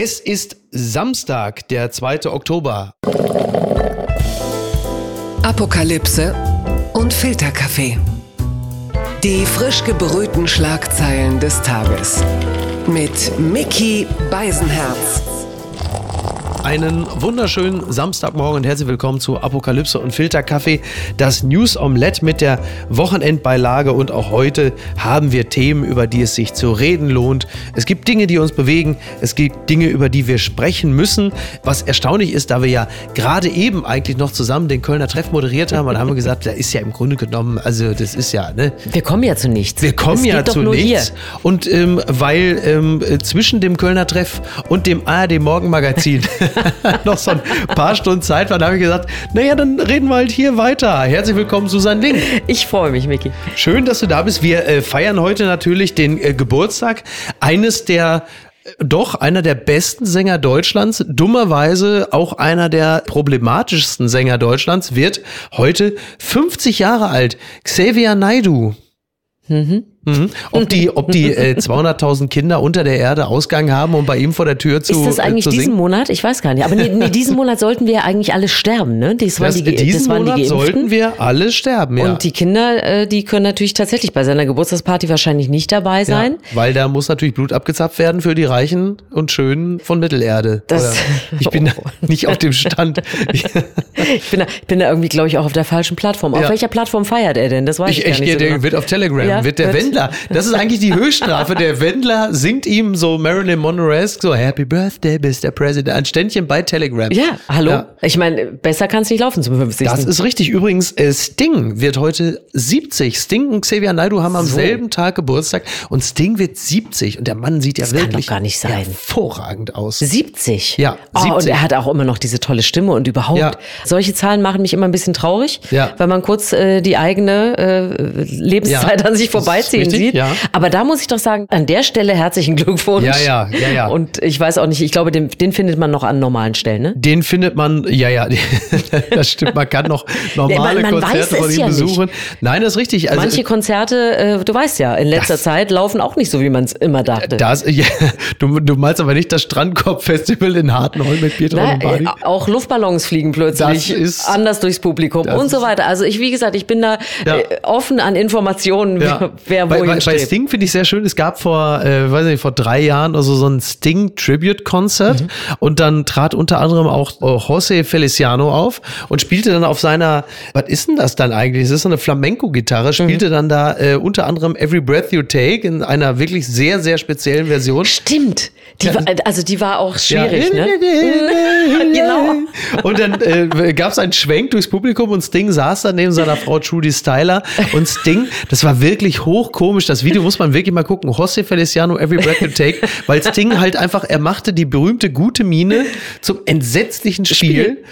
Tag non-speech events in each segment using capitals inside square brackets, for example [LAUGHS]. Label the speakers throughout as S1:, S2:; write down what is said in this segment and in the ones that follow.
S1: Es ist Samstag, der 2. Oktober.
S2: Apokalypse und Filterkaffee. Die frisch gebrühten Schlagzeilen des Tages. Mit Mickey Beisenherz.
S1: Einen wunderschönen Samstagmorgen und herzlich willkommen zu Apokalypse und Filterkaffee, das News Omelette mit der Wochenendbeilage. Und auch heute haben wir Themen, über die es sich zu reden lohnt. Es gibt Dinge, die uns bewegen. Es gibt Dinge, über die wir sprechen müssen. Was erstaunlich ist, da wir ja gerade eben eigentlich noch zusammen den Kölner Treff moderiert haben, und haben wir gesagt, da ist ja im Grunde genommen, also das ist ja, ne?
S3: Wir kommen ja zu nichts.
S1: Wir kommen
S3: Es
S1: ja zu nichts.
S3: Hier.
S1: Und ähm, weil ähm, äh, zwischen dem Kölner Treff und dem ARD Morgenmagazin [LAUGHS] [LAUGHS] noch so ein paar Stunden Zeit war, da habe ich gesagt, naja, dann reden wir halt hier weiter. Herzlich willkommen, Susanne Link.
S3: Ich freue mich, Micky.
S1: Schön, dass du da bist. Wir äh, feiern heute natürlich den äh, Geburtstag eines der äh, doch einer der besten Sänger Deutschlands, dummerweise auch einer der problematischsten Sänger Deutschlands, wird heute 50 Jahre alt. Xavier Naidu. Mhm. Ob die, ob die äh, [LAUGHS] 200.000 Kinder unter der Erde Ausgang haben, um bei ihm vor der Tür zu
S3: Ist das eigentlich
S1: äh,
S3: diesen? Monat? Ich weiß gar nicht. Aber nee, nee, diesen [LAUGHS] Monat sollten wir eigentlich alle sterben, ne? Das waren
S1: Das,
S3: die,
S1: diesen
S3: das waren
S1: Monat
S3: die Geimpften.
S1: sollten wir alle sterben, ja.
S3: Und die Kinder, äh, die können natürlich tatsächlich bei seiner Geburtstagsparty wahrscheinlich nicht dabei sein.
S1: Ja, weil da muss natürlich Blut abgezapft werden für die Reichen und Schönen von Mittelerde.
S3: Das- [LAUGHS]
S1: ich bin da nicht auf dem Stand.
S3: Ich bin da, ich bin da irgendwie, glaube ich, auch auf der falschen Plattform. Auf
S1: Ja.
S3: welcher Plattform feiert er denn? Das weiß ich,
S1: Ich,
S3: gar
S1: ich
S3: nicht
S1: gehe,
S3: so
S1: der
S3: genau.
S1: wird auf Telegram,
S3: Ja,
S1: wird der
S3: wird-
S1: Wendler. Das ist eigentlich die Höchststrafe. Der Wendler singt ihm so Marilyn Monroe-esque so Happy Birthday, Mr. President, ein Ständchen bei Telegram.
S3: Ja, hallo?
S1: Ja.
S3: Ich meine, besser kann es nicht laufen zum 50.
S1: Das ist richtig. Übrigens, äh, Sting wird heute 70. Sting und Xavier Naidoo haben am
S3: So.
S1: selben Tag Geburtstag und Sting wird 70. Und der Mann sieht ja
S3: Das
S1: wirklich
S3: gar nicht sein.
S1: hervorragend aus.
S3: 70.
S1: Ja,
S3: Oh, und
S1: 70.
S3: er hat auch immer noch diese tolle Stimme und überhaupt.
S1: Ja.
S3: Solche Zahlen machen mich immer ein bisschen traurig,
S1: Ja.
S3: weil man kurz äh, die eigene äh, Lebenszeit
S1: Ja,
S3: an sich
S1: das
S3: vorbeiziehen
S1: richtig,
S3: sieht.
S1: ja.
S3: Aber da muss ich doch sagen, an der Stelle herzlichen Glückwunsch.
S1: Ja, ja, ja, ja.
S3: Und ich weiß auch nicht, ich glaube, den, den findet man noch an normalen Stellen, ne?
S1: Den findet man, ja, ja, [LAUGHS] das stimmt, man kann noch normale
S3: man- man
S1: Konzerte von ihm
S3: ja nicht.
S1: besuchen. Nein, das ist richtig. Also,
S3: Manche Konzerte, äh, du weißt ja, in letzter
S1: Das-
S3: Zeit laufen auch nicht so, wie man es immer dachte.
S1: das, ja, du, du meinst aber nicht das Strandkorb-Festival in Hartenholm mit Pietro
S3: Na,
S1: Lombardi?
S3: äh, auch Luftballons fliegen plötzlich
S1: ist-
S3: anders durchs Publikum und so weiter. Also ich, wie gesagt, ich bin da
S1: Ja.
S3: äh, offen an Informationen,
S1: Ja.
S3: wer
S1: bei,
S3: wohin
S1: bei, bei. Sting finde ich sehr schön, es gab vor, äh, weiß nicht, vor drei Jahren also so ein Sting Tribute Concert
S3: Mhm.
S1: und dann trat unter anderem auch äh, José Feliciano auf und spielte dann auf seiner, was ist denn das dann eigentlich? Es ist so eine Flamenco-Gitarre, spielte
S3: Mhm.
S1: dann da äh, unter anderem Every Breath You Take in einer wirklich sehr, sehr speziellen Version.
S3: Stimmt. Die war, also die war auch schwierig,
S1: ja.
S3: ne? [LAUGHS] Genau.
S1: Und dann äh, gab es einen Schwenk durchs Publikum und Sting saß da neben seiner Frau Trudy Styler. Und Sting, das war wirklich hochkomisch. Das Video muss man wirklich mal gucken. José Feliciano, Every Breath You Take. Weil Sting halt einfach, er machte die berühmte gute Miene zum entsetzlichen Spiel.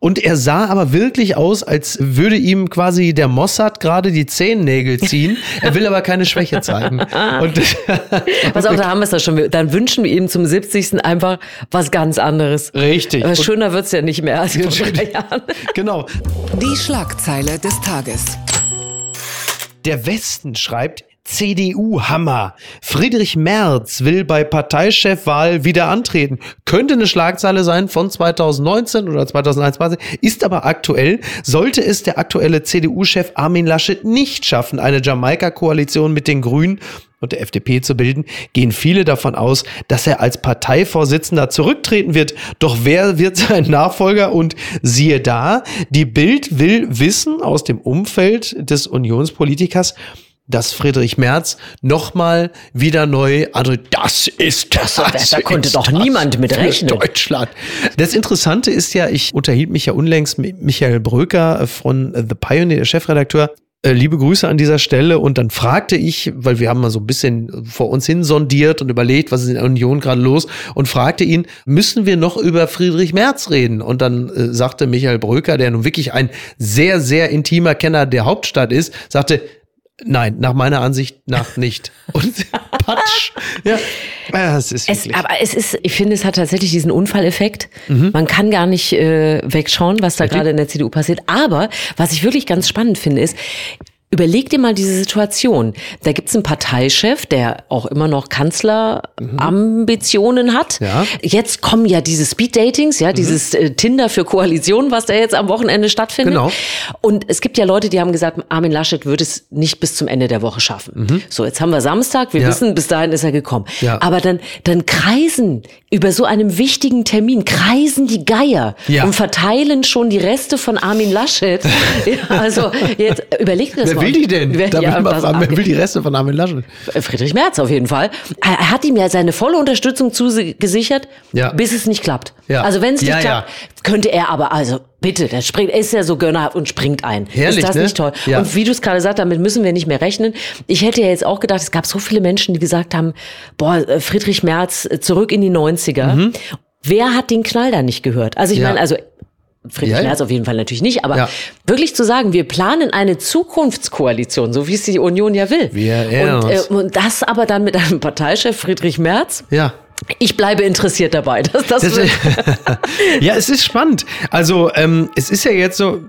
S1: Und er sah aber wirklich aus, als würde ihm quasi der Mossad gerade die Zehennägel ziehen. Er will aber keine Schwäche zeigen. Und [LAUGHS]
S3: Pass auf, da haben wir es da schon. Dann wünschen wir ihm zum 70. einfach was ganz anderes.
S1: Richtig.
S3: Aber schöner wird's ja nicht mehr als vor drei Jahren. [LAUGHS]
S1: genau.
S2: Die Schlagzeile des Tages.
S1: Der Westen schreibt CDU-Hammer. Friedrich Merz will bei Parteichefwahl wieder antreten. Könnte eine Schlagzeile sein von 2019 oder 2021, ist aber aktuell. Sollte es der aktuelle CDU-Chef Armin Laschet nicht schaffen, eine Jamaika-Koalition mit den Grünen und der FDP zu bilden, gehen viele davon aus, dass er als Parteivorsitzender zurücktreten wird. Doch wer wird sein Nachfolger? Und siehe da, die Bild will wissen aus dem Umfeld des Unionspolitikers, dass Friedrich Merz nochmal wieder neu, also das ist das.
S3: da konnte doch
S1: das
S3: niemand mit rechnen.
S1: Deutschland. Das Interessante ist ja, ich unterhielt mich ja unlängst mit Michael Bröker von The Pioneer, der Chefredakteur. Äh, Liebe Grüße an dieser Stelle. Und dann fragte ich, weil wir haben mal so ein bisschen vor uns hin sondiert und überlegt, was ist in der Union gerade los, und fragte ihn, müssen wir noch über Friedrich Merz reden? Und dann äh, sagte Michael Bröker, der nun wirklich ein sehr, sehr intimer Kenner der Hauptstadt ist, sagte, Nein, nach meiner Ansicht nach [LAUGHS] nicht. Und Patsch. Ja, Ja, es ist
S3: Es, aber es ist, ich finde, es hat tatsächlich diesen Unfalleffekt. Man kann gar nicht äh, wegschauen, was da gerade in der CDU passiert. Aber was ich wirklich ganz spannend finde, ist, überleg dir mal diese Situation. Da gibt's einen Parteichef, der auch immer noch Kanzlerambitionen hat.
S1: Ja.
S3: Jetzt kommen ja diese Speed-Datings, ja, dieses äh, Tinder für Koalition, was da jetzt am Wochenende stattfindet.
S1: Genau.
S3: Und es gibt ja Leute, die haben gesagt, Armin Laschet wird es nicht bis zum Ende der Woche schaffen. So, jetzt haben wir Samstag, wir
S1: Mhm. Ja.
S3: wissen, bis dahin ist er gekommen.
S1: Ja.
S3: Aber dann, dann kreisen über so einem wichtigen Termin, kreisen die Geier und verteilen schon die Reste von Armin Laschet. [LAUGHS] ja, also jetzt überleg dir das mal.
S1: Will die denn?
S3: Wer, ja,
S1: fragen, wer will die Reste von Armin Laschet?
S3: Friedrich Merz auf jeden Fall. Er hat ihm ja seine volle Unterstützung zugesichert,
S1: Ja.
S3: bis es nicht klappt.
S1: Ja.
S3: Also wenn es nicht klappt, könnte er aber, also bitte, der springt, er ist ja so gönnerhaft und springt ein.
S1: Herrlich,
S3: ist das
S1: ne?
S3: nicht toll? Und wie du es gerade sagst, damit müssen wir nicht mehr rechnen. Ich hätte ja jetzt auch gedacht, es gab so viele Menschen, die gesagt haben, boah, äh, Friedrich Merz äh, zurück in die 90er. Wer hat den Knall da nicht gehört? Also ich
S1: Mhm.
S3: Meine, also Friedrich
S1: Ja.
S3: Merz auf jeden Fall natürlich nicht, aber
S1: Ja.
S3: wirklich zu sagen, wir planen eine Zukunftskoalition, so wie es die Union ja will.
S1: Wir
S3: und, äh, und das aber dann mit einem Parteichef Friedrich Merz.
S1: Ja.
S3: Ich bleibe interessiert dabei. Dass das
S1: Das, [LAUGHS] ja, es ist spannend. Also, ähm, es ist ja jetzt so.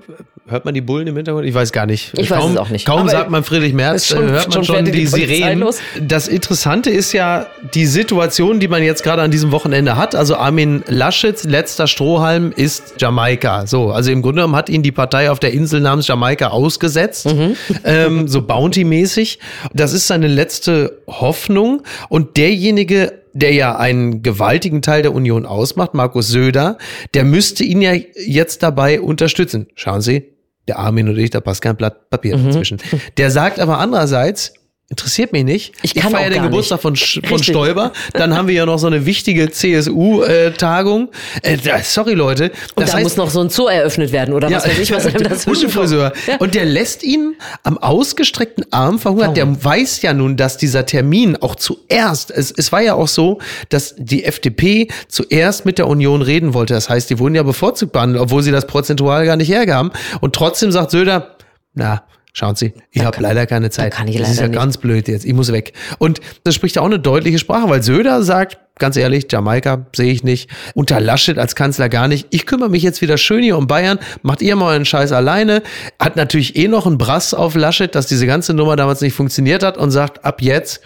S1: Hört man die Bullen im Hintergrund? Ich weiß gar nicht.
S3: Ich weiß
S1: kaum,
S3: es auch nicht.
S1: Kaum
S3: Aber
S1: sagt man Friedrich Merz,
S3: schon-
S1: äh, hört man
S3: schon
S1: schon,
S3: die
S1: die Sirenen.
S3: los.
S1: Das Interessante ist ja die Situation, die man jetzt gerade an diesem Wochenende hat. Also Armin Laschets letzter Strohhalm ist Jamaika. So, also im Grunde genommen hat ihn die Partei auf der Insel namens Jamaika ausgesetzt,
S3: Mhm.
S1: ähm, so Bounty-mäßig. Das ist seine letzte Hoffnung. Und derjenige, der ja einen gewaltigen Teil der Union ausmacht, Markus Söder, der müsste ihn ja jetzt dabei unterstützen. Schauen Sie, der Armin und ich, da passt kein Blatt Papier
S3: Mhm.
S1: dazwischen. Der sagt aber andererseits, interessiert mich nicht.
S3: Ich kann
S1: feiere
S3: auch
S1: den Geburtstag
S3: nicht.
S1: von, von
S3: Richtig.
S1: Stoiber. Dann haben wir ja noch so eine wichtige CSU-Tagung. Äh, da- sorry, Leute.
S3: Und
S1: Das
S3: da
S1: heißt,
S3: muss noch so ein Zoo eröffnet werden oder was weiß ich, was einem [LAUGHS] dazwischen
S1: Hundefriseur.
S3: Ja.
S1: Und der lässt ihn am ausgestreckten Arm verhungern. Der weiß ja nun, dass dieser Termin auch zuerst, es, es war ja auch so, dass die FDP zuerst mit der Union reden wollte. Das heißt, die wurden ja bevorzugt behandelt, obwohl sie das prozentual gar nicht hergaben. Und trotzdem sagt Söder, na, Schauen Sie, ich habe leider keine Zeit.
S3: kann ich
S1: das ist
S3: leider
S1: ja
S3: nicht.
S1: ganz blöd jetzt. Ich muss weg. Und das spricht ja auch eine deutliche Sprache, weil Söder sagt, ganz ehrlich, Jamaika sehe ich nicht. Unter Laschet als Kanzler gar nicht. Ich kümmere mich jetzt wieder schön hier um Bayern. Macht ihr mal euren Scheiß alleine. Hat natürlich eh noch einen Brass auf Laschet, dass diese ganze Nummer damals nicht funktioniert hat und sagt, ab jetzt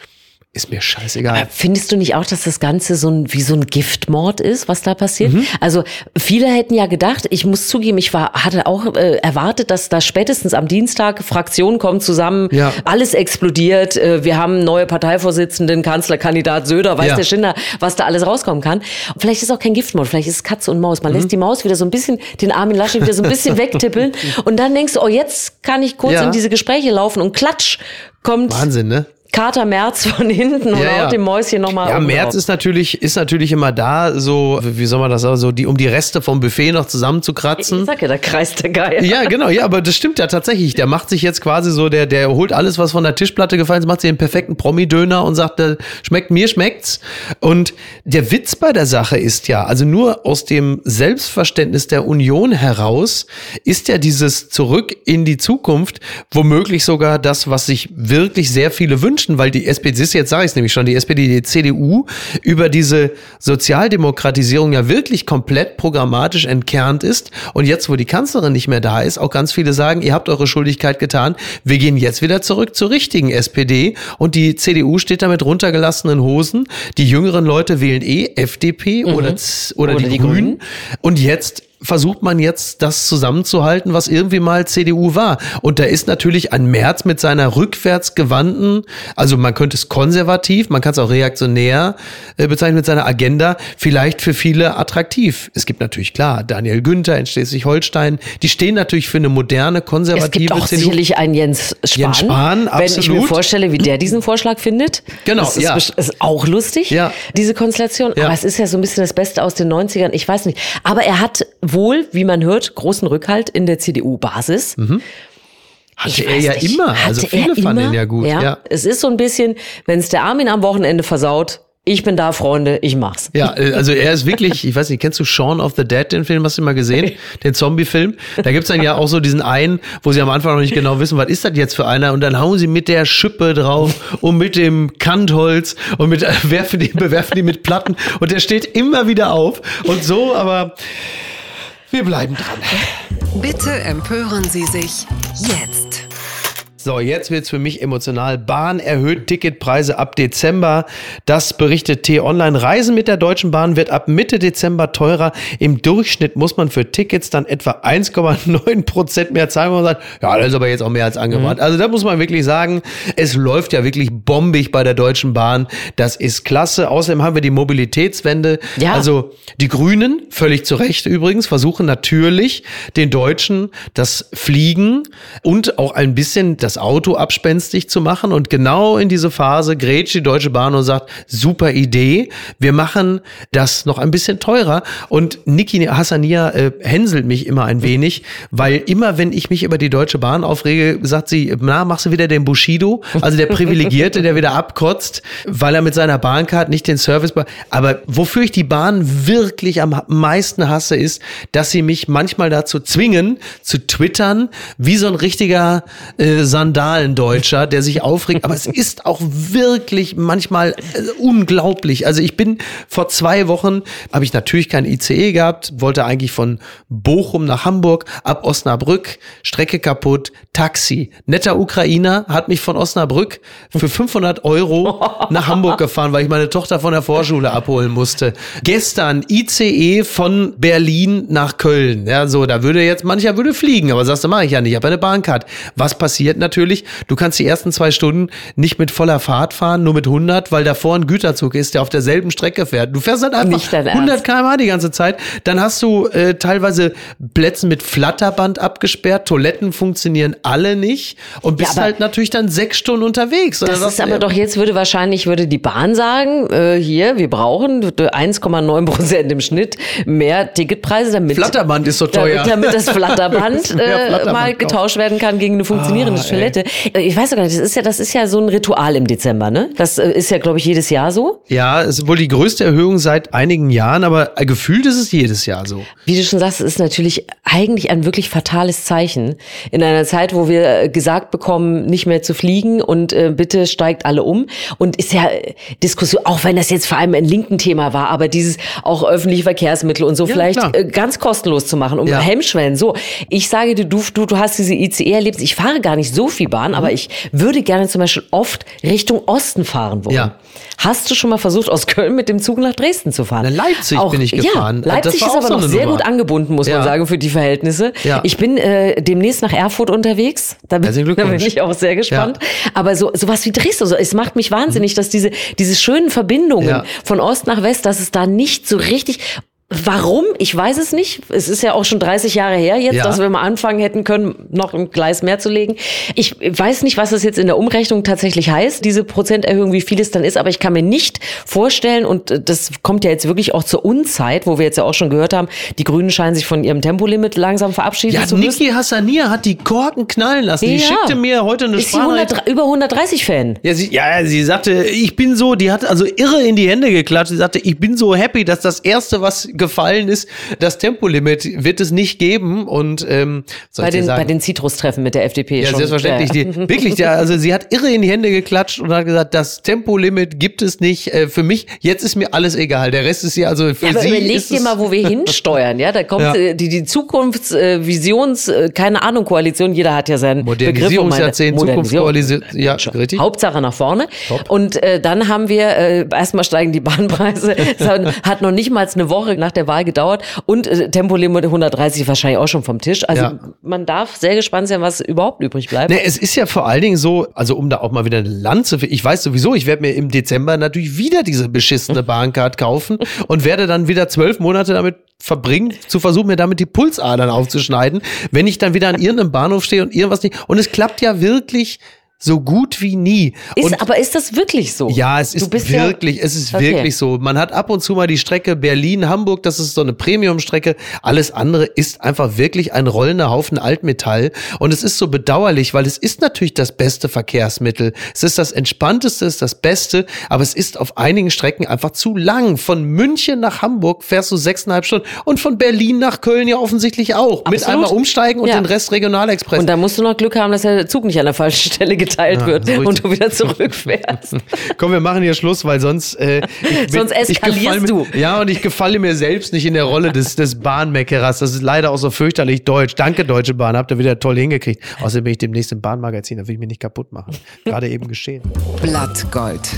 S1: ist mir scheißegal.
S3: Findest du nicht auch, dass das Ganze so ein, wie so ein Giftmord ist, was da passiert?
S1: Mhm.
S3: Also viele hätten ja gedacht, ich muss zugeben, ich war, hatte auch äh, erwartet, dass da spätestens am Dienstag Fraktionen kommen zusammen,
S1: Ja.
S3: alles explodiert, äh, wir haben neue Parteivorsitzenden, Kanzlerkandidat Söder, weiß
S1: Ja.
S3: der Schinder, was da alles rauskommen kann. Und vielleicht ist auch kein Giftmord, vielleicht ist es Katze und Maus. Man
S1: Mhm.
S3: lässt die Maus wieder so ein bisschen, den Armin Laschet wieder so ein bisschen [LAUGHS] wegtippeln und dann denkst du, oh, jetzt kann ich kurz
S1: Ja.
S3: in diese Gespräche laufen und klatsch kommt
S1: Wahnsinn, ne?
S3: Kater Merz von hinten und
S1: Ja, ja.
S3: haut dem Mäuschen nochmal
S1: Ja, Merz ist natürlich, ist natürlich immer da, so, wie soll man das sagen, so, die, um die Reste vom Buffet noch zusammenzukratzen.
S3: Ich sag ja, da kreist der Geier.
S1: Ja, genau, ja, aber das stimmt ja tatsächlich. Der macht sich jetzt quasi so, der, der holt alles, was von der Tischplatte gefallen ist, macht sich den perfekten Promi-Döner und sagt, äh, schmeckt mir, schmeckt's. Und der Witz bei der Sache ist ja, also nur aus dem Selbstverständnis der Union heraus ist ja dieses Zurück in die Zukunft womöglich sogar das, was sich wirklich sehr viele wünschen, weil die SPD, jetzt sage ich es nämlich schon, die SPD, die CDU über diese Sozialdemokratisierung ja wirklich komplett programmatisch entkernt ist. Und jetzt, wo die Kanzlerin nicht mehr da ist, auch ganz viele sagen, ihr habt eure Schuldigkeit getan, wir gehen jetzt wieder zurück zur richtigen SPD. Und die CDU steht da mit runtergelassenen Hosen. Die jüngeren Leute wählen eh FDP oder, Z- oder,
S3: Oder
S1: die,
S3: die
S1: Grünen.
S3: Grünen.
S1: Und jetzt versucht man jetzt das zusammenzuhalten, was irgendwie mal CDU war. Und da ist natürlich ein Merz mit seiner rückwärtsgewandten, also man könnte es konservativ, man kann es auch reaktionär äh, bezeichnen mit seiner Agenda, vielleicht für viele attraktiv. Es gibt natürlich klar, Daniel Günther in Schleswig-Holstein, die stehen natürlich für eine moderne, konservative
S3: Es gibt auch
S1: CDU.
S3: sicherlich einen Jens Spahn.
S1: Jens Spahn,
S3: Wenn ich mir
S1: absolut.
S3: vorstelle, wie der diesen Vorschlag findet.
S1: Genau,
S3: das ist,
S1: ja.
S3: ist auch lustig,
S1: Ja.
S3: diese Konstellation.
S1: Ja.
S3: Aber es ist ja so ein bisschen das Beste aus den 90ern. Ich weiß nicht. Aber er hat wohl, wie man hört, großen Rückhalt in der
S1: Hatte
S3: CDU-Basis.
S1: Mhm. er
S3: weiß
S1: ja
S3: nicht.
S1: immer. Also
S3: Hatte er
S1: viele fanden ihn ja gut. Ja.
S3: Es ist so ein bisschen, wenn es der Armin am Wochenende versaut, ich bin da, Freunde, ich mach's.
S1: Ja, äh, also er ist wirklich, ich weiß nicht, kennst du Shaun of the Dead, den Film, hast du mal gesehen? [LAUGHS] Den Zombie-Film? Da gibt's dann ja auch so diesen einen, wo sie am Anfang noch nicht genau wissen, was ist das jetzt für einer? Und dann hauen sie mit der Schippe drauf und mit dem Kantholz und mit, äh, werfen die, [LAUGHS] bewerfen die mit Platten und der steht immer wieder auf und so, aber wir bleiben dran.
S2: Bitte empören Sie sich jetzt.
S1: So, jetzt wird's für mich emotional. Bahn erhöht Ticketpreise ab Dezember. Das berichtet T-Online. Reisen mit der Deutschen Bahn wird ab Mitte Dezember teurer. Im Durchschnitt muss man für Tickets dann etwa 1,9 Prozent mehr zahlen. Man sagt, ja, das ist aber jetzt auch mehr als angebracht. Mhm. Also da muss man wirklich sagen, es läuft ja wirklich bombig bei der Deutschen Bahn. Das ist klasse. Außerdem haben wir die Mobilitätswende. Ja. Also die Grünen, völlig zu Recht übrigens, versuchen natürlich den Deutschen das Fliegen und auch ein bisschen das Auto abspenstig zu machen. Und genau in diese Phase grätscht die Deutsche Bahn und sagt, super Idee, wir machen das noch ein bisschen teurer. Und Niki Hassania äh, hänselt mich immer ein wenig, weil immer, wenn ich mich über die Deutsche Bahn aufrege, sagt sie, na, machst du wieder den Bushido, also der Privilegierte, der wieder abkotzt, weil er mit seiner Bahncard nicht den Service, aber wofür ich die Bahn wirklich am meisten hasse, ist, dass sie mich manchmal dazu zwingen, zu twittern, wie so ein richtiger äh, Sandalendeutscher, der sich aufregt. Aber es ist auch wirklich manchmal äh, unglaublich. Also ich bin vor zwei Wochen, habe ich natürlich kein ICE gehabt, wollte eigentlich von Bochum nach Hamburg, ab Osnabrück, Strecke kaputt, Taxi. Netter Ukrainer hat mich von Osnabrück für 500 Euro nach Hamburg gefahren, weil ich meine Tochter von der Vorschule abholen musste. Gestern ICE von Berlin nach Köln. Ja, so, da würde jetzt mancher würde fliegen, aber sagst du, mache ich ja nicht, ich habe eine Bahncard. Was passiert natürlich? Du kannst die ersten zwei Stunden nicht mit voller Fahrt fahren, nur mit 100, weil davor ein Güterzug ist, der auf derselben Strecke fährt. Du fährst halt einfach 100 km/h die ganze Zeit. Dann hast du äh, teilweise Plätze mit Flatterband abgesperrt, Toiletten funktionieren alle nicht und bist ja, halt natürlich dann sechs Stunden unterwegs.
S3: Das ist aber doch jetzt würde wahrscheinlich würde die Bahn sagen, äh, hier wir brauchen 1,9 Prozent im Schnitt mehr Ticketpreise, damit
S1: Flatterband ist so teuer,
S3: damit, damit das [LAUGHS] Flatterband, äh, Flatterband mal getauscht werden kann gegen eine funktionierende ah, Toilette. Ey. Ich weiß gar nicht, das ist ja das ist ja so ein Ritual im Dezember, ne? Das äh, ist ja glaube ich jedes Jahr so.
S1: Ja, es ist wohl die größte Erhöhung seit einigen Jahren, aber gefühlt ist es jedes Jahr so.
S3: Wie du schon sagst, es ist natürlich eigentlich ein wirklich fatales Zeichen in einer Zeit, wo wir gesagt bekommen, nicht mehr zu fliegen und äh, bitte steigt alle um und ist ja äh, Diskussion, auch wenn das jetzt vor allem ein linken Thema war, aber dieses auch öffentliche Verkehrsmittel und so ja, vielleicht klar. Äh, ganz kostenlos zu machen, um ja. Hemmschwellen. So, ich sage dir, du, du, du hast diese ICE erlebt. Ich fahre gar nicht so viel Bahn, mhm. aber ich würde gerne zum Beispiel oft Richtung Osten fahren wollen. Ja. Hast du schon mal versucht, aus Köln mit dem Zug nach Dresden zu fahren?
S1: In Leipzig auch, bin ich gefahren.
S3: Ja, Leipzig ist aber so noch sehr Nummer. gut angebunden, muss ja. man sagen, für die Verhältnisse. Ja. Ich bin äh, demnächst nach Erfurt unterwegs. Da bin, [LAUGHS] da bin ich auch sehr gespannt. Aber so sowas wie Dresden, so, es macht mich wahnsinnig, mhm. dass diese, diese schönen Verbindungen von Ost nach West, dass es da nicht so richtig Warum? Ich weiß es nicht. Es ist ja auch schon 30 Jahre her jetzt, ja. dass wir mal anfangen hätten können, noch ein Gleis mehr zu legen. Ich weiß nicht, was das jetzt in der Umrechnung tatsächlich heißt, diese Prozenterhöhung, wie viel es dann ist, aber ich kann mir nicht vorstellen, und das kommt ja jetzt wirklich auch zur Unzeit, wo wir jetzt ja auch schon gehört haben, die Grünen scheinen sich von ihrem Tempolimit langsam verabschieden ja, zu müssen.
S1: Niki Hassania hat die Korken knallen lassen. Ja. Die schickte mir heute eine ist
S3: Sprache. über 130 Fan.
S1: Ja sie, ja, sie sagte, ich bin so, die hat also irre in die Hände geklatscht. Sie sagte, ich bin so happy, dass das erste, was gefallen ist, das Tempolimit wird es nicht geben. Und ähm,
S3: bei den, bei den Citrus-Treffen mit der FDP.
S1: Ja, schon. selbstverständlich. Ja. Die, wirklich, ja, also sie hat irre in die Hände geklatscht und hat gesagt, das Tempolimit gibt es nicht. Äh, für mich, jetzt ist mir alles egal. Der Rest ist hier also für ja, aber sie.
S3: Überleg dir mal, wo wir [LAUGHS] hinsteuern. Ja, da kommt ja. Äh, die, die Zukunftsvisions, äh, äh, keine Ahnung, Koalition. Jeder hat ja seinen
S1: Modernisierungsjahrzehnt, Zukunftskoalition. Ja,
S3: richtig. Hauptsache nach vorne. Top. Und äh, dann haben wir äh, erstmal steigen die Bahnpreise. [LAUGHS] hat noch nicht mal eine Woche nach der Wahl gedauert und äh, Tempolimit 130 wahrscheinlich auch schon vom Tisch. Also ja. man darf sehr gespannt sein, was überhaupt übrig bleibt.
S1: Nee, es ist ja vor allen Dingen so, also um da auch mal wieder eine Lanze, ich weiß sowieso, ich werde mir im Dezember natürlich wieder diese beschissene [LAUGHS] Bahncard kaufen und werde dann wieder zwölf Monate damit verbringen, zu versuchen, mir damit die Pulsadern aufzuschneiden, wenn ich dann wieder an irgendeinem Bahnhof stehe und irgendwas nicht. Und es klappt ja wirklich so gut wie nie.
S3: Ist, und, aber ist das wirklich so?
S1: Ja, es ist wirklich, ja, es ist okay. wirklich so. Man hat ab und zu mal die Strecke Berlin-Hamburg, das ist so eine Premium-Strecke. Alles andere ist einfach wirklich ein rollender Haufen Altmetall. Und es ist so bedauerlich, weil es ist natürlich das beste Verkehrsmittel. Es ist das entspannteste, es ist das Beste, aber es ist auf einigen Strecken einfach zu lang. Von München nach Hamburg fährst du sechseinhalb Stunden und von Berlin nach Köln ja offensichtlich auch. Absolut. Mit einmal umsteigen und ja. den Rest Regionalexpress.
S3: Und da musst du noch Glück haben, dass der Zug nicht an der falschen Stelle geht mitgeteilt ja, wird und du wieder zurückfährst. [LAUGHS]
S1: Komm, wir machen hier Schluss, weil sonst äh, [LAUGHS]
S3: bin, sonst eskalierst
S1: du.
S3: Mir,
S1: ja, und ich gefalle mir selbst nicht in der Rolle des, des Bahnmeckerers. Das ist leider auch so fürchterlich deutsch. Danke, Deutsche Bahn, habt ihr wieder toll hingekriegt. Außerdem bin ich demnächst im Bahnmagazin, da will ich mich nicht kaputt machen. Gerade eben geschehen.
S2: Blattgold.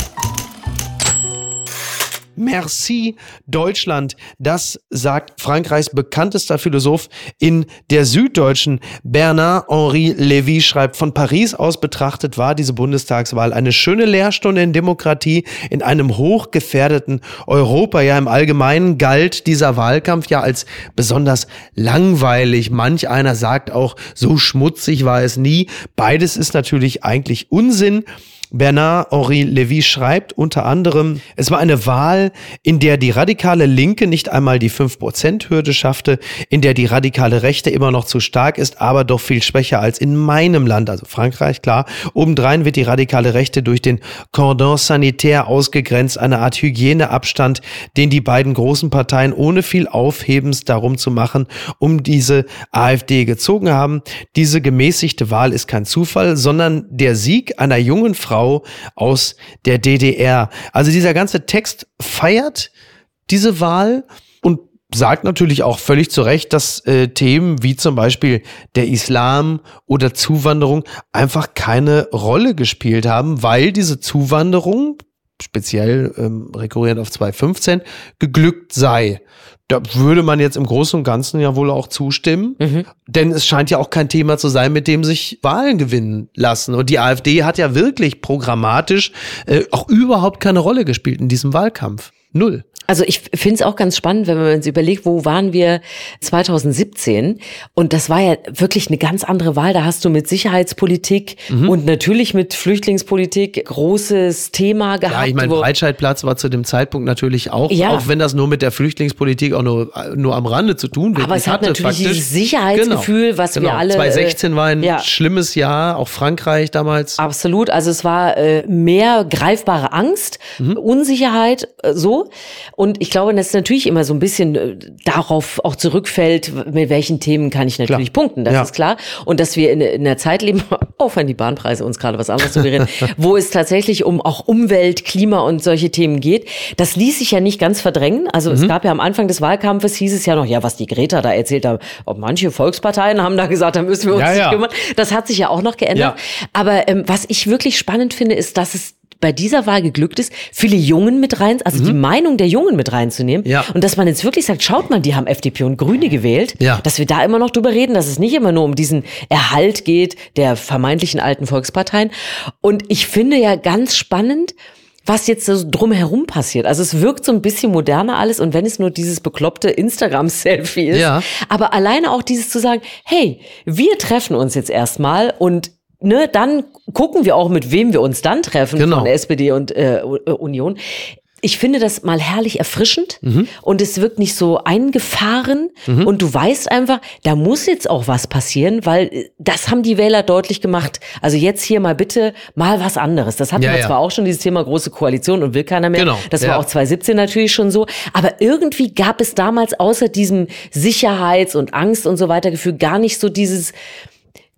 S1: Merci Deutschland. Das sagt Frankreichs bekanntester Philosoph in der Süddeutschen. Bernard-Henri Lévy schreibt, von Paris aus betrachtet war diese Bundestagswahl eine schöne Lehrstunde in Demokratie in einem hochgefährdeten Europa. Ja, im Allgemeinen galt dieser Wahlkampf ja als besonders langweilig. Manch einer sagt auch, so schmutzig war es nie. Beides ist natürlich eigentlich Unsinn. Bernard-Henri Lévy schreibt unter anderem, es war eine Wahl, in der die radikale Linke nicht einmal die 5%-Hürde schaffte, in der die radikale Rechte immer noch zu stark ist, aber doch viel schwächer als in meinem Land, also Frankreich, klar. Obendrein wird die radikale Rechte durch den Cordon sanitaire ausgegrenzt, eine Art Hygieneabstand, den die beiden großen Parteien ohne viel Aufhebens darum zu machen, um diese AfD gezogen haben. Diese gemäßigte Wahl ist kein Zufall, sondern der Sieg einer jungen Frau, Frau aus der DDR. Also dieser ganze Text feiert diese Wahl und sagt natürlich auch völlig zu Recht, dass äh, Themen wie zum Beispiel der Islam oder Zuwanderung einfach keine Rolle gespielt haben, weil diese Zuwanderung, speziell ähm, rekurrierend auf 2015, geglückt sei. Da würde man jetzt im Großen und Ganzen ja wohl auch zustimmen. Mhm. Denn es scheint ja auch kein Thema zu sein, mit dem sich Wahlen gewinnen lassen. Und die AfD hat ja wirklich programmatisch äh, auch überhaupt keine Rolle gespielt in diesem Wahlkampf. Null.
S3: Also ich finde es auch ganz spannend, wenn man sich überlegt, wo waren wir 2017? Und das war ja wirklich eine ganz andere Wahl. Da hast du mit Sicherheitspolitik mhm. und natürlich mit Flüchtlingspolitik großes Thema gehabt. Ja,
S1: ich meine, Breitscheidplatz war zu dem Zeitpunkt natürlich auch, ja. auch wenn das nur mit der Flüchtlingspolitik auch nur, nur am Rande zu tun
S3: hat. Aber es hat natürlich faktisch. dieses Sicherheitsgefühl, genau. was genau. wir alle.
S1: 2016 war ein ja. schlimmes Jahr, auch Frankreich damals.
S3: Absolut. Also es war äh, mehr greifbare Angst, mhm. Unsicherheit, äh, so. Und ich glaube, dass es natürlich immer so ein bisschen äh, darauf auch zurückfällt, mit welchen Themen kann ich natürlich klar. punkten, das ja. ist klar. Und dass wir in, in einer Zeit leben, [LAUGHS] auch wenn die Bahnpreise uns gerade was anderes suggerieren, [LAUGHS] wo es tatsächlich um auch Umwelt, Klima und solche Themen geht, das ließ sich ja nicht ganz verdrängen. Also mhm. es gab ja am Anfang des Wahlkampfes, hieß es ja noch, ja, was die Greta da erzählt hat, ob manche Volksparteien haben da gesagt, da müssen wir uns ja, ja. kümmern. Das hat sich ja auch noch geändert. Ja. Aber ähm, was ich wirklich spannend finde, ist, dass es bei dieser Wahl geglückt ist, viele Jungen mit rein, also mhm. die Meinung der Jungen mit reinzunehmen. Ja. Und dass man jetzt wirklich sagt, schaut mal, die haben FDP und Grüne gewählt, ja. dass wir da immer noch drüber reden, dass es nicht immer nur um diesen Erhalt geht der vermeintlichen alten Volksparteien. Und ich finde ja ganz spannend, was jetzt so drumherum passiert. Also es wirkt so ein bisschen moderner alles und wenn es nur dieses bekloppte Instagram-Selfie ist. Ja. Aber alleine auch dieses zu sagen, hey, wir treffen uns jetzt erstmal und ne, dann gucken wir auch, mit wem wir uns dann treffen genau. von SPD und äh, Union. Ich finde das mal herrlich erfrischend mhm. und es wirkt nicht so eingefahren mhm. und du weißt einfach, da muss jetzt auch was passieren, weil äh, das haben die Wähler deutlich gemacht. Also jetzt hier mal bitte mal was anderes. Das hatten ja, wir ja. zwar auch schon dieses Thema große Koalition und will keiner mehr. Genau. Das war ja. auch 2017 natürlich schon so. Aber irgendwie gab es damals außer diesem Sicherheits- und Angst und so weiter Gefühl gar nicht so dieses,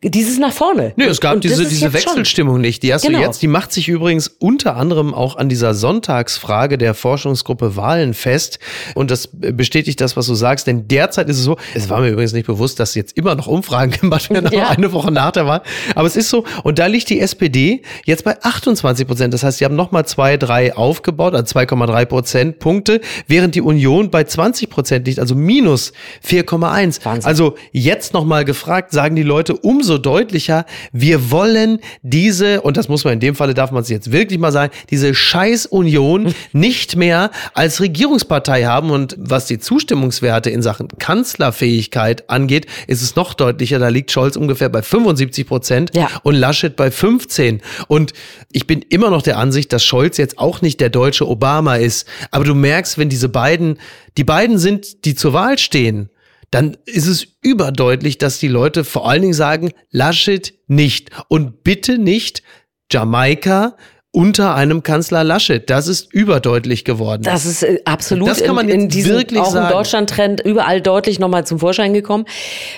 S3: dieses nach vorne.
S1: Nö, es gab und diese, diese Wechselstimmung schon. nicht. Die hast genau. du jetzt. Die macht sich übrigens unter anderem auch an dieser Sonntagsfrage der Forschungsgruppe Wahlen fest. Und das bestätigt das, was du sagst. Denn derzeit ist es so, es war mir übrigens nicht bewusst, dass jetzt immer noch Umfragen [LAUGHS] gemacht werden, ja. eine Woche nach der Wahl. Aber es ist so. Und da liegt die SPD jetzt bei 28 Prozent. Das heißt, sie haben nochmal zwei, drei aufgebaut, also 2,3 Prozent Punkte, während die Union bei 20 Prozent liegt, also minus 4,1. Also jetzt nochmal gefragt, sagen die Leute umso umso deutlicher, wir wollen diese, und das muss man in dem Falle, darf man es jetzt wirklich mal sagen, diese Scheiß-Union nicht mehr als Regierungspartei haben. Und was die Zustimmungswerte in Sachen Kanzlerfähigkeit angeht, ist es noch deutlicher. Da liegt Scholz ungefähr bei 75 Prozent ja. und Laschet bei 15. Und ich bin immer noch der Ansicht, dass Scholz jetzt auch nicht der deutsche Obama ist. Aber du merkst, wenn diese beiden, die beiden sind, die zur Wahl stehen, dann ist es überdeutlich, dass die Leute vor allen Dingen sagen, Laschet nicht und bitte nicht Jamaika unter einem Kanzler Laschet. Das ist überdeutlich geworden.
S3: Das ist äh, absolut das kann man in, in diesem wirklich auch sagen. im Deutschland-Trend überall deutlich nochmal zum Vorschein gekommen.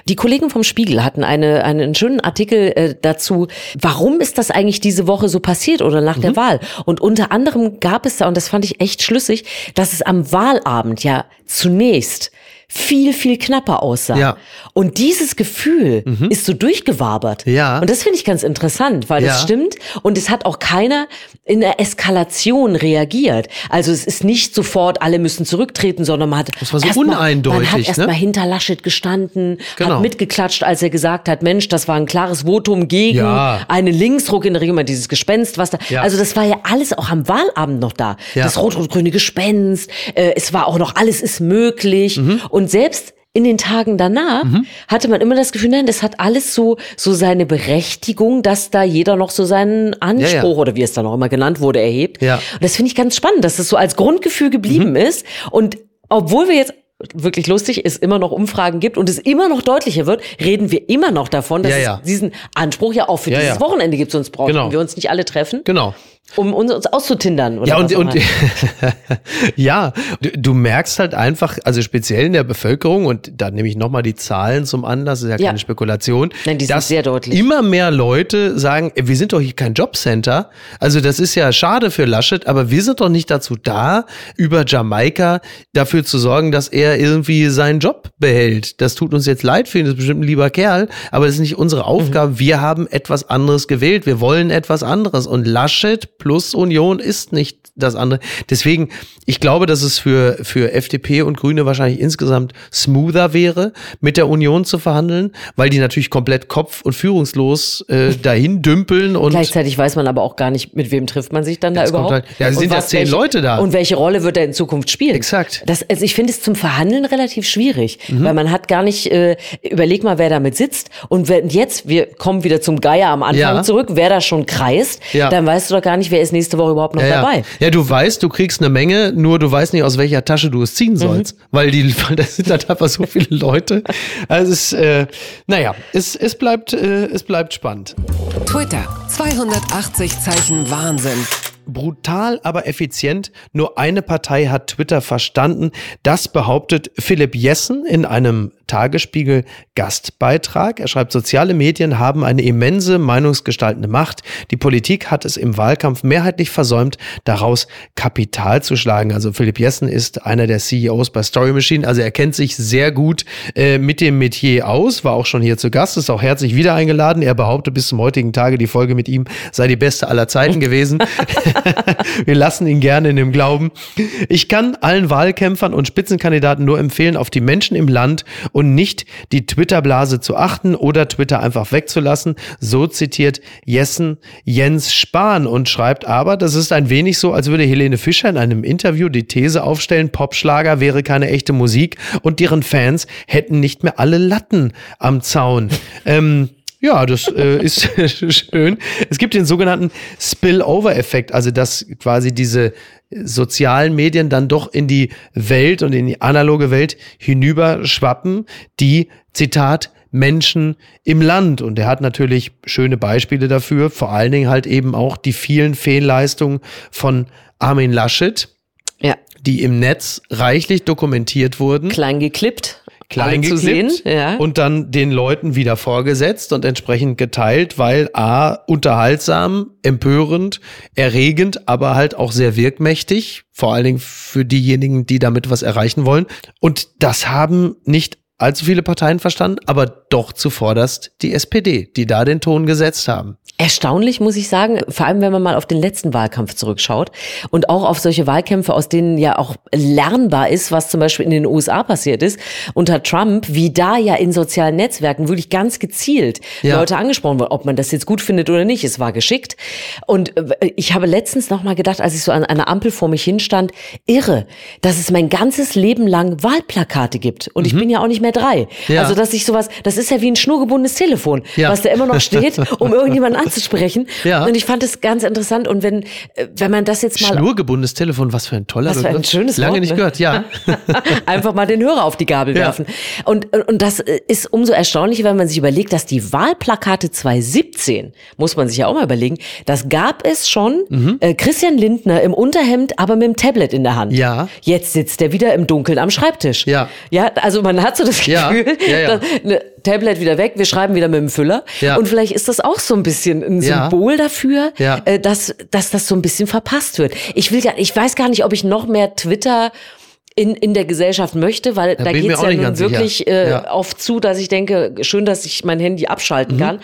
S3: Die Kollegen vom Spiegel hatten eine, einen schönen Artikel äh, dazu, warum ist das eigentlich diese Woche so passiert oder nach mhm. der Wahl? Und unter anderem gab es da, und das fand ich echt schlüssig, dass es am Wahlabend ja zunächst viel, viel knapper aussah. Ja. Und dieses Gefühl mhm. ist so durchgewabert. Ja. Und das finde ich ganz interessant, weil ja. das stimmt. Und es hat auch keiner in der Eskalation reagiert. Also es ist nicht sofort, alle müssen zurücktreten, sondern man hat
S1: das war so erst uneindeutig.
S3: Mal, man hat erst ne? hinter Laschet gestanden, genau. hat mitgeklatscht, als er gesagt hat, Mensch, das war ein klares Votum gegen ja. einen Linksruck in der Regierung, dieses Gespenst, was da. Ja. Also das war ja alles auch am Wahlabend noch da. Das rot-rot-grüne Gespenst. Äh, es war auch noch alles ist möglich. Mhm. Und selbst in den Tagen danach mhm. hatte man immer das Gefühl, nein, das hat alles so, so seine Berechtigung, dass da jeder noch so seinen Anspruch ja, ja. oder wie es dann auch immer genannt wurde, erhebt. Ja. Und das finde ich ganz spannend, dass das so als Grundgefühl geblieben mhm. ist. Und obwohl wir jetzt wirklich lustig, es immer noch Umfragen gibt und es immer noch deutlicher wird, reden wir immer noch davon, dass es diesen Anspruch ja auch für dieses Wochenende gibt, sonst brauchen genau. wir uns nicht alle treffen.
S1: Genau
S3: um uns auszutindern.
S1: Oder ja, und, und [LAUGHS] ja, du, du, merkst halt einfach, also speziell in der Bevölkerung, und da nehme ich nochmal die Zahlen zum Anlass, das ist ja, ja. keine Spekulation,
S3: Nein, die sind sehr deutlich.
S1: immer mehr Leute sagen, wir sind doch hier kein Jobcenter. Also das ist ja schade für Laschet, aber wir sind doch nicht dazu da, über Jamaika dafür zu sorgen, dass er irgendwie seinen Job behält. Das tut uns jetzt leid für ihn, das ist bestimmt ein lieber Kerl, aber das ist nicht unsere Aufgabe. Mhm. Wir haben etwas anderes gewählt. Wir wollen etwas anderes. Und Laschet plus Union ist nicht das andere. Deswegen, ich glaube, dass es für, für FDP und Grüne wahrscheinlich insgesamt smoother wäre, mit der Union zu verhandeln, weil die natürlich komplett kopf- und führungslos äh, dahin dümpeln. Und
S3: Gleichzeitig weiß man aber auch gar nicht, mit wem trifft man sich dann da überhaupt. Halt,
S1: ja, sind ja zehn welche, Leute da.
S3: Und welche Rolle wird er in Zukunft spielen?
S1: Exakt.
S3: Das, also ich finde es zum Verhandeln relativ schwierig, mhm. weil man hat gar nicht, äh, überleg mal, wer damit sitzt. Und wenn jetzt, wir kommen wieder zum Geier am Anfang ja. zurück, wer da schon kreist, ja. dann weißt du doch gar nicht, wer ist nächste Woche überhaupt noch
S1: ja,
S3: dabei.
S1: Ja, du weißt, du kriegst eine Menge, nur du weißt nicht, aus welcher Tasche du es ziehen mhm. sollst. Mhm. Weil die, [LAUGHS] weil da sind halt einfach so viele Leute. Also es, äh, naja, es, es, bleibt, äh, es bleibt spannend.
S2: Twitter, 280 Zeichen Wahnsinn
S1: brutal, aber effizient. Nur eine Partei hat Twitter verstanden. Das behauptet Philipp Jessen in einem Tagesspiegel Gastbeitrag. Er schreibt, soziale Medien haben eine immense meinungsgestaltende Macht. Die Politik hat es im Wahlkampf mehrheitlich versäumt, daraus Kapital zu schlagen. Also Philipp Jessen ist einer der CEOs bei Story Machine. Also er kennt sich sehr gut äh, mit dem Metier aus, war auch schon hier zu Gast, ist auch herzlich wieder eingeladen. Er behauptet bis zum heutigen Tage, die Folge mit ihm sei die beste aller Zeiten gewesen. [LAUGHS] Wir lassen ihn gerne in dem Glauben. Ich kann allen Wahlkämpfern und Spitzenkandidaten nur empfehlen, auf die Menschen im Land und nicht die Twitter-Blase zu achten oder Twitter einfach wegzulassen. So zitiert Jessen Jens Spahn und schreibt aber, das ist ein wenig so, als würde Helene Fischer in einem Interview die These aufstellen, Popschlager wäre keine echte Musik und deren Fans hätten nicht mehr alle Latten am Zaun. [LAUGHS] ähm, ja, das äh, ist [LAUGHS] schön. Es gibt den sogenannten Spillover-Effekt, also dass quasi diese sozialen Medien dann doch in die Welt und in die analoge Welt hinüberschwappen, die, Zitat, Menschen im Land. Und er hat natürlich schöne Beispiele dafür, vor allen Dingen halt eben auch die vielen Fehlleistungen von Armin Laschet, ja. die im Netz reichlich dokumentiert wurden.
S3: Klein geklippt
S1: klein zu sehen, ja. und dann den Leuten wieder vorgesetzt und entsprechend geteilt, weil a unterhaltsam, empörend, erregend, aber halt auch sehr wirkmächtig, vor allen Dingen für diejenigen, die damit was erreichen wollen. Und das haben nicht allzu viele Parteien verstanden, aber doch zuvorderst die SPD, die da den Ton gesetzt haben.
S3: Erstaunlich, muss ich sagen, vor allem wenn man mal auf den letzten Wahlkampf zurückschaut und auch auf solche Wahlkämpfe, aus denen ja auch lernbar ist, was zum Beispiel in den USA passiert ist, unter Trump, wie da ja in sozialen Netzwerken wirklich ganz gezielt ja. Leute angesprochen wurden, ob man das jetzt gut findet oder nicht. Es war geschickt. Und äh, ich habe letztens nochmal gedacht, als ich so an einer Ampel vor mich hinstand, irre, dass es mein ganzes Leben lang Wahlplakate gibt. Und mhm. ich bin ja auch nicht mehr drei. Ja. Also, dass ich sowas, das ist ja wie ein schnurgebundenes Telefon, ja. was da immer noch steht, [LAUGHS] um irgendjemanden anzusprechen. Ja. Und ich fand es ganz interessant. Und wenn, äh, wenn man das jetzt mal.
S1: Schnurgebundenes Telefon, was für ein toller
S3: Was für ein schönes
S1: Lange
S3: Wort,
S1: nicht ne? gehört, ja. [LAUGHS]
S3: Einfach mal den Hörer auf die Gabel werfen. Und, und das ist umso erstaunlicher, wenn man sich überlegt, dass die Wahlplakate 2017, muss man sich ja auch mal überlegen, das gab es schon. Mhm. Äh, Christian Lindner im Unterhemd, aber mit dem Tablet in der Hand.
S1: Ja.
S3: Jetzt sitzt er wieder im Dunkeln am Schreibtisch.
S1: Ja.
S3: Ja, also man hat so das Gefühl, ja. [LAUGHS] Ja, ja. Ne, Tablet wieder weg, wir schreiben wieder mit dem Füller. Ja. Und vielleicht ist das auch so ein bisschen ein Symbol ja. dafür, ja. Äh, dass, dass das so ein bisschen verpasst wird. Ich will gar, ich weiß gar nicht, ob ich noch mehr Twitter in, in der Gesellschaft möchte, weil da, da geht es ja nun wirklich äh, auf zu, dass ich denke, schön, dass ich mein Handy abschalten mhm. kann.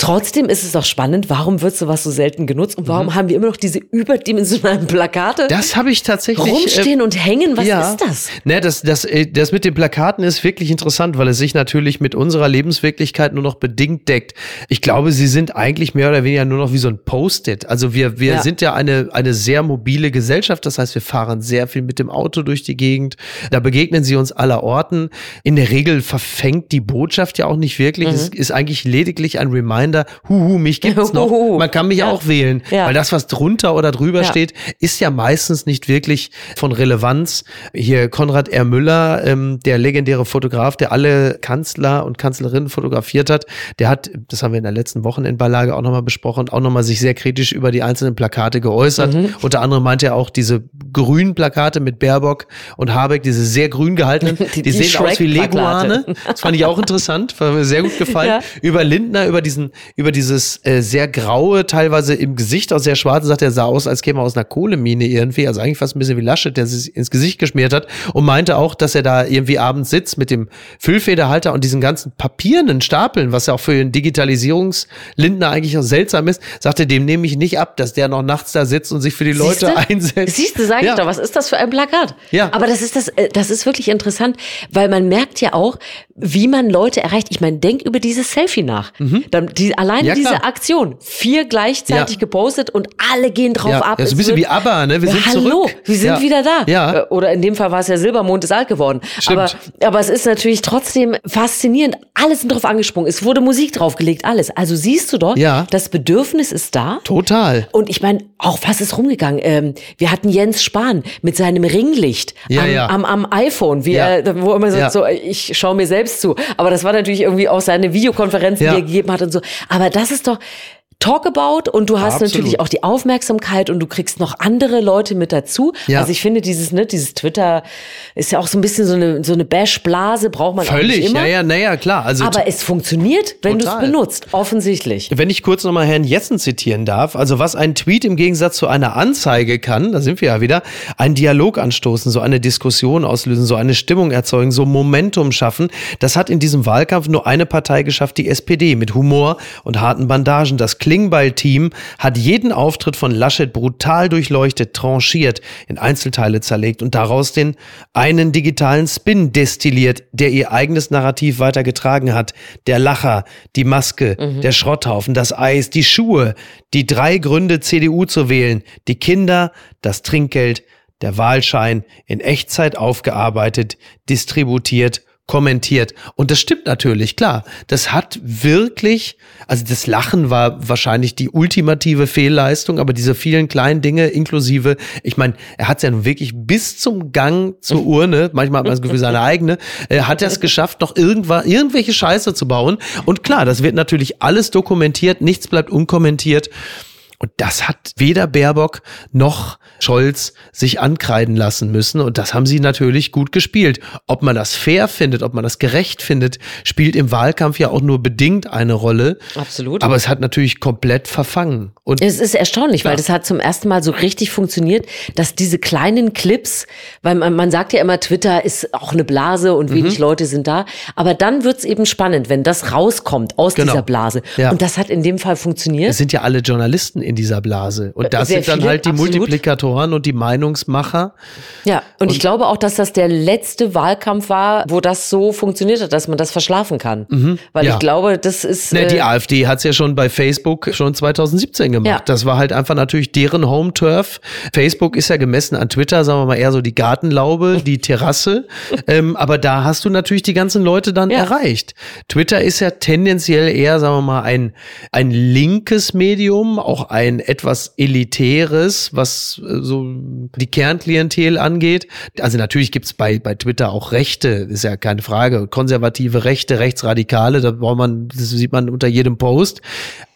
S3: Trotzdem ist es doch spannend, warum wird sowas so selten genutzt und warum mhm. haben wir immer noch diese überdimensionalen Plakate?
S1: Das habe ich tatsächlich.
S3: Rumstehen äh, und hängen, was ja. ist das?
S1: Ne, das, das, äh, das mit den Plakaten ist wirklich interessant, weil es sich natürlich mit unserer Lebenswirklichkeit nur noch bedingt deckt. Ich glaube, sie sind eigentlich mehr oder weniger nur noch wie so ein Post-it. Also wir, wir ja. sind ja eine, eine sehr mobile Gesellschaft. Das heißt, wir fahren sehr viel mit dem Auto durch die Gegend. Da begegnen sie uns aller Orten. In der Regel verfängt die Botschaft ja auch nicht wirklich. Mhm. Es ist eigentlich lediglich ein Reminder, Reminder, huhu, mich gibt's noch. Man kann mich ja. auch wählen. Ja. Weil das, was drunter oder drüber ja. steht, ist ja meistens nicht wirklich von Relevanz. Hier Konrad R. Müller, ähm, der legendäre Fotograf, der alle Kanzler und Kanzlerinnen fotografiert hat, der hat, das haben wir in der letzten Wochenendbeilage auch nochmal besprochen, auch nochmal sich sehr kritisch über die einzelnen Plakate geäußert. Mhm. Unter anderem meinte er auch diese grünen Plakate mit Baerbock und Habeck, diese sehr grün gehaltenen, [LAUGHS] die, die, sehen aus wie Leguane. Das fand ich auch interessant, [LAUGHS] hat mir sehr gut gefallen. Ja. Über Lindner, über diesen über dieses äh, sehr graue, teilweise im Gesicht auch sehr schwarze, sagt er, sah aus, als käme er aus einer Kohlemine irgendwie. Also eigentlich fast ein bisschen wie Laschet, der sich ins Gesicht geschmiert hat und meinte auch, dass er da irgendwie abends sitzt mit dem Füllfederhalter und diesen ganzen papierenden Stapeln, was ja auch für den Digitalisierungslindner eigentlich auch seltsam ist, sagte, dem nehme ich nicht ab, dass der noch nachts da sitzt und sich für die Leute Siehste? einsetzt.
S3: Siehst du, sag ich ja. doch, was ist das für ein Plakat? Ja. Aber das ist das, äh, das ist wirklich interessant, weil man merkt ja auch, wie man Leute erreicht. Ich meine, denk über dieses Selfie nach. Mhm. Dann, die, alleine ja, diese Aktion, vier gleichzeitig gepostet und alle gehen drauf ab.
S1: Ja, so ein bisschen wie ABBA, ne? Wir sind
S3: Hallo,
S1: zurück.
S3: wir sind wieder da. Ja. Äh, oder in dem Fall war es ja Silbermond ist alt geworden.
S1: Stimmt.
S3: Aber, aber es ist natürlich trotzdem faszinierend. Alles sind drauf angesprungen. Es wurde Musik draufgelegt, alles. Also siehst du doch, ja. das Bedürfnis ist da.
S1: Total.
S3: Und ich meine, auch was ist rumgegangen? Ähm, wir hatten Jens Spahn mit seinem Ringlicht
S1: ja,
S3: am,
S1: ja.
S3: Am, am iPhone, wie er, wo immer so, so, ich schaue mir selbst zu. Aber das war natürlich irgendwie auch seine Videokonferenzen, die er gegeben hat und so. Aber das ist doch, Talk about und du hast Absolut. natürlich auch die Aufmerksamkeit und du kriegst noch andere Leute mit dazu. Ja. Also ich finde dieses, ne, dieses Twitter ist ja auch so ein bisschen so eine, so eine Bash-Blase, braucht man
S1: Völlig,
S3: immer.
S1: ja, ja, naja, klar. Also
S3: Aber es funktioniert, wenn du es benutzt, offensichtlich.
S1: Wenn ich kurz nochmal Herrn Jessen zitieren darf, also was ein Tweet im Gegensatz zu einer Anzeige kann, da sind wir ja wieder, einen Dialog anstoßen, so eine Diskussion auslösen, so eine Stimmung erzeugen, so Momentum schaffen, das hat in diesem Wahlkampf nur eine Partei geschafft, die SPD, mit Humor und harten Bandagen. Das Klingbeil-Team hat jeden Auftritt von Laschet brutal durchleuchtet, tranchiert, in Einzelteile zerlegt und daraus den einen digitalen Spin destilliert, der ihr eigenes Narrativ weitergetragen hat. Der Lacher, die Maske, mhm. der Schrotthaufen, das Eis, die Schuhe, die drei Gründe, CDU zu wählen, die Kinder, das Trinkgeld, der Wahlschein in Echtzeit aufgearbeitet, distributiert kommentiert. Und das stimmt natürlich, klar. Das hat wirklich, also das Lachen war wahrscheinlich die ultimative Fehlleistung, aber diese vielen kleinen Dinge inklusive, ich meine, er hat es ja nun wirklich bis zum Gang zur Urne, manchmal hat man das Gefühl, seine eigene, äh, hat er es geschafft, noch irgendwann, irgendwelche Scheiße zu bauen. Und klar, das wird natürlich alles dokumentiert, nichts bleibt unkommentiert. Und das hat weder Baerbock noch Scholz sich ankreiden lassen müssen. Und das haben sie natürlich gut gespielt. Ob man das fair findet, ob man das gerecht findet, spielt im Wahlkampf ja auch nur bedingt eine Rolle.
S3: Absolut.
S1: Aber es hat natürlich komplett verfangen.
S3: Und es ist erstaunlich, ja. weil das hat zum ersten Mal so richtig funktioniert, dass diese kleinen Clips, weil man, man sagt ja immer, Twitter ist auch eine Blase und wenig mhm. Leute sind da. Aber dann wird's eben spannend, wenn das rauskommt aus genau. dieser Blase. Ja. Und das hat in dem Fall funktioniert.
S1: Es sind ja alle Journalisten in dieser Blase. Und das Sehr sind dann viele, halt die absolut. Multiplikatoren und die Meinungsmacher.
S3: Ja, und, und, ich glaube auch, dass das der letzte Wahlkampf war, wo das so funktioniert hat, dass man das verschlafen kann. Mhm, Weil ja. ich glaube, das ist.
S1: Ne, die äh, AfD hat es ja schon bei Facebook schon 2017 gemacht. Ja. Das war halt einfach natürlich deren Home-Turf. Facebook ist ja gemessen an Twitter, sagen wir mal eher so die Gartenlaube, die Terrasse. [LAUGHS] ähm, aber da hast du natürlich die ganzen Leute dann ja. erreicht. Twitter ist ja tendenziell eher, sagen wir mal, ein, ein linkes Medium, auch ein etwas elitäres, was äh, so die Kernklientel angeht. Also natürlich gibt's bei, bei Twitter auch Rechte, ist ja keine Frage. Konservative Rechte, Rechtsradikale, da braucht man, das sieht man unter jedem Post.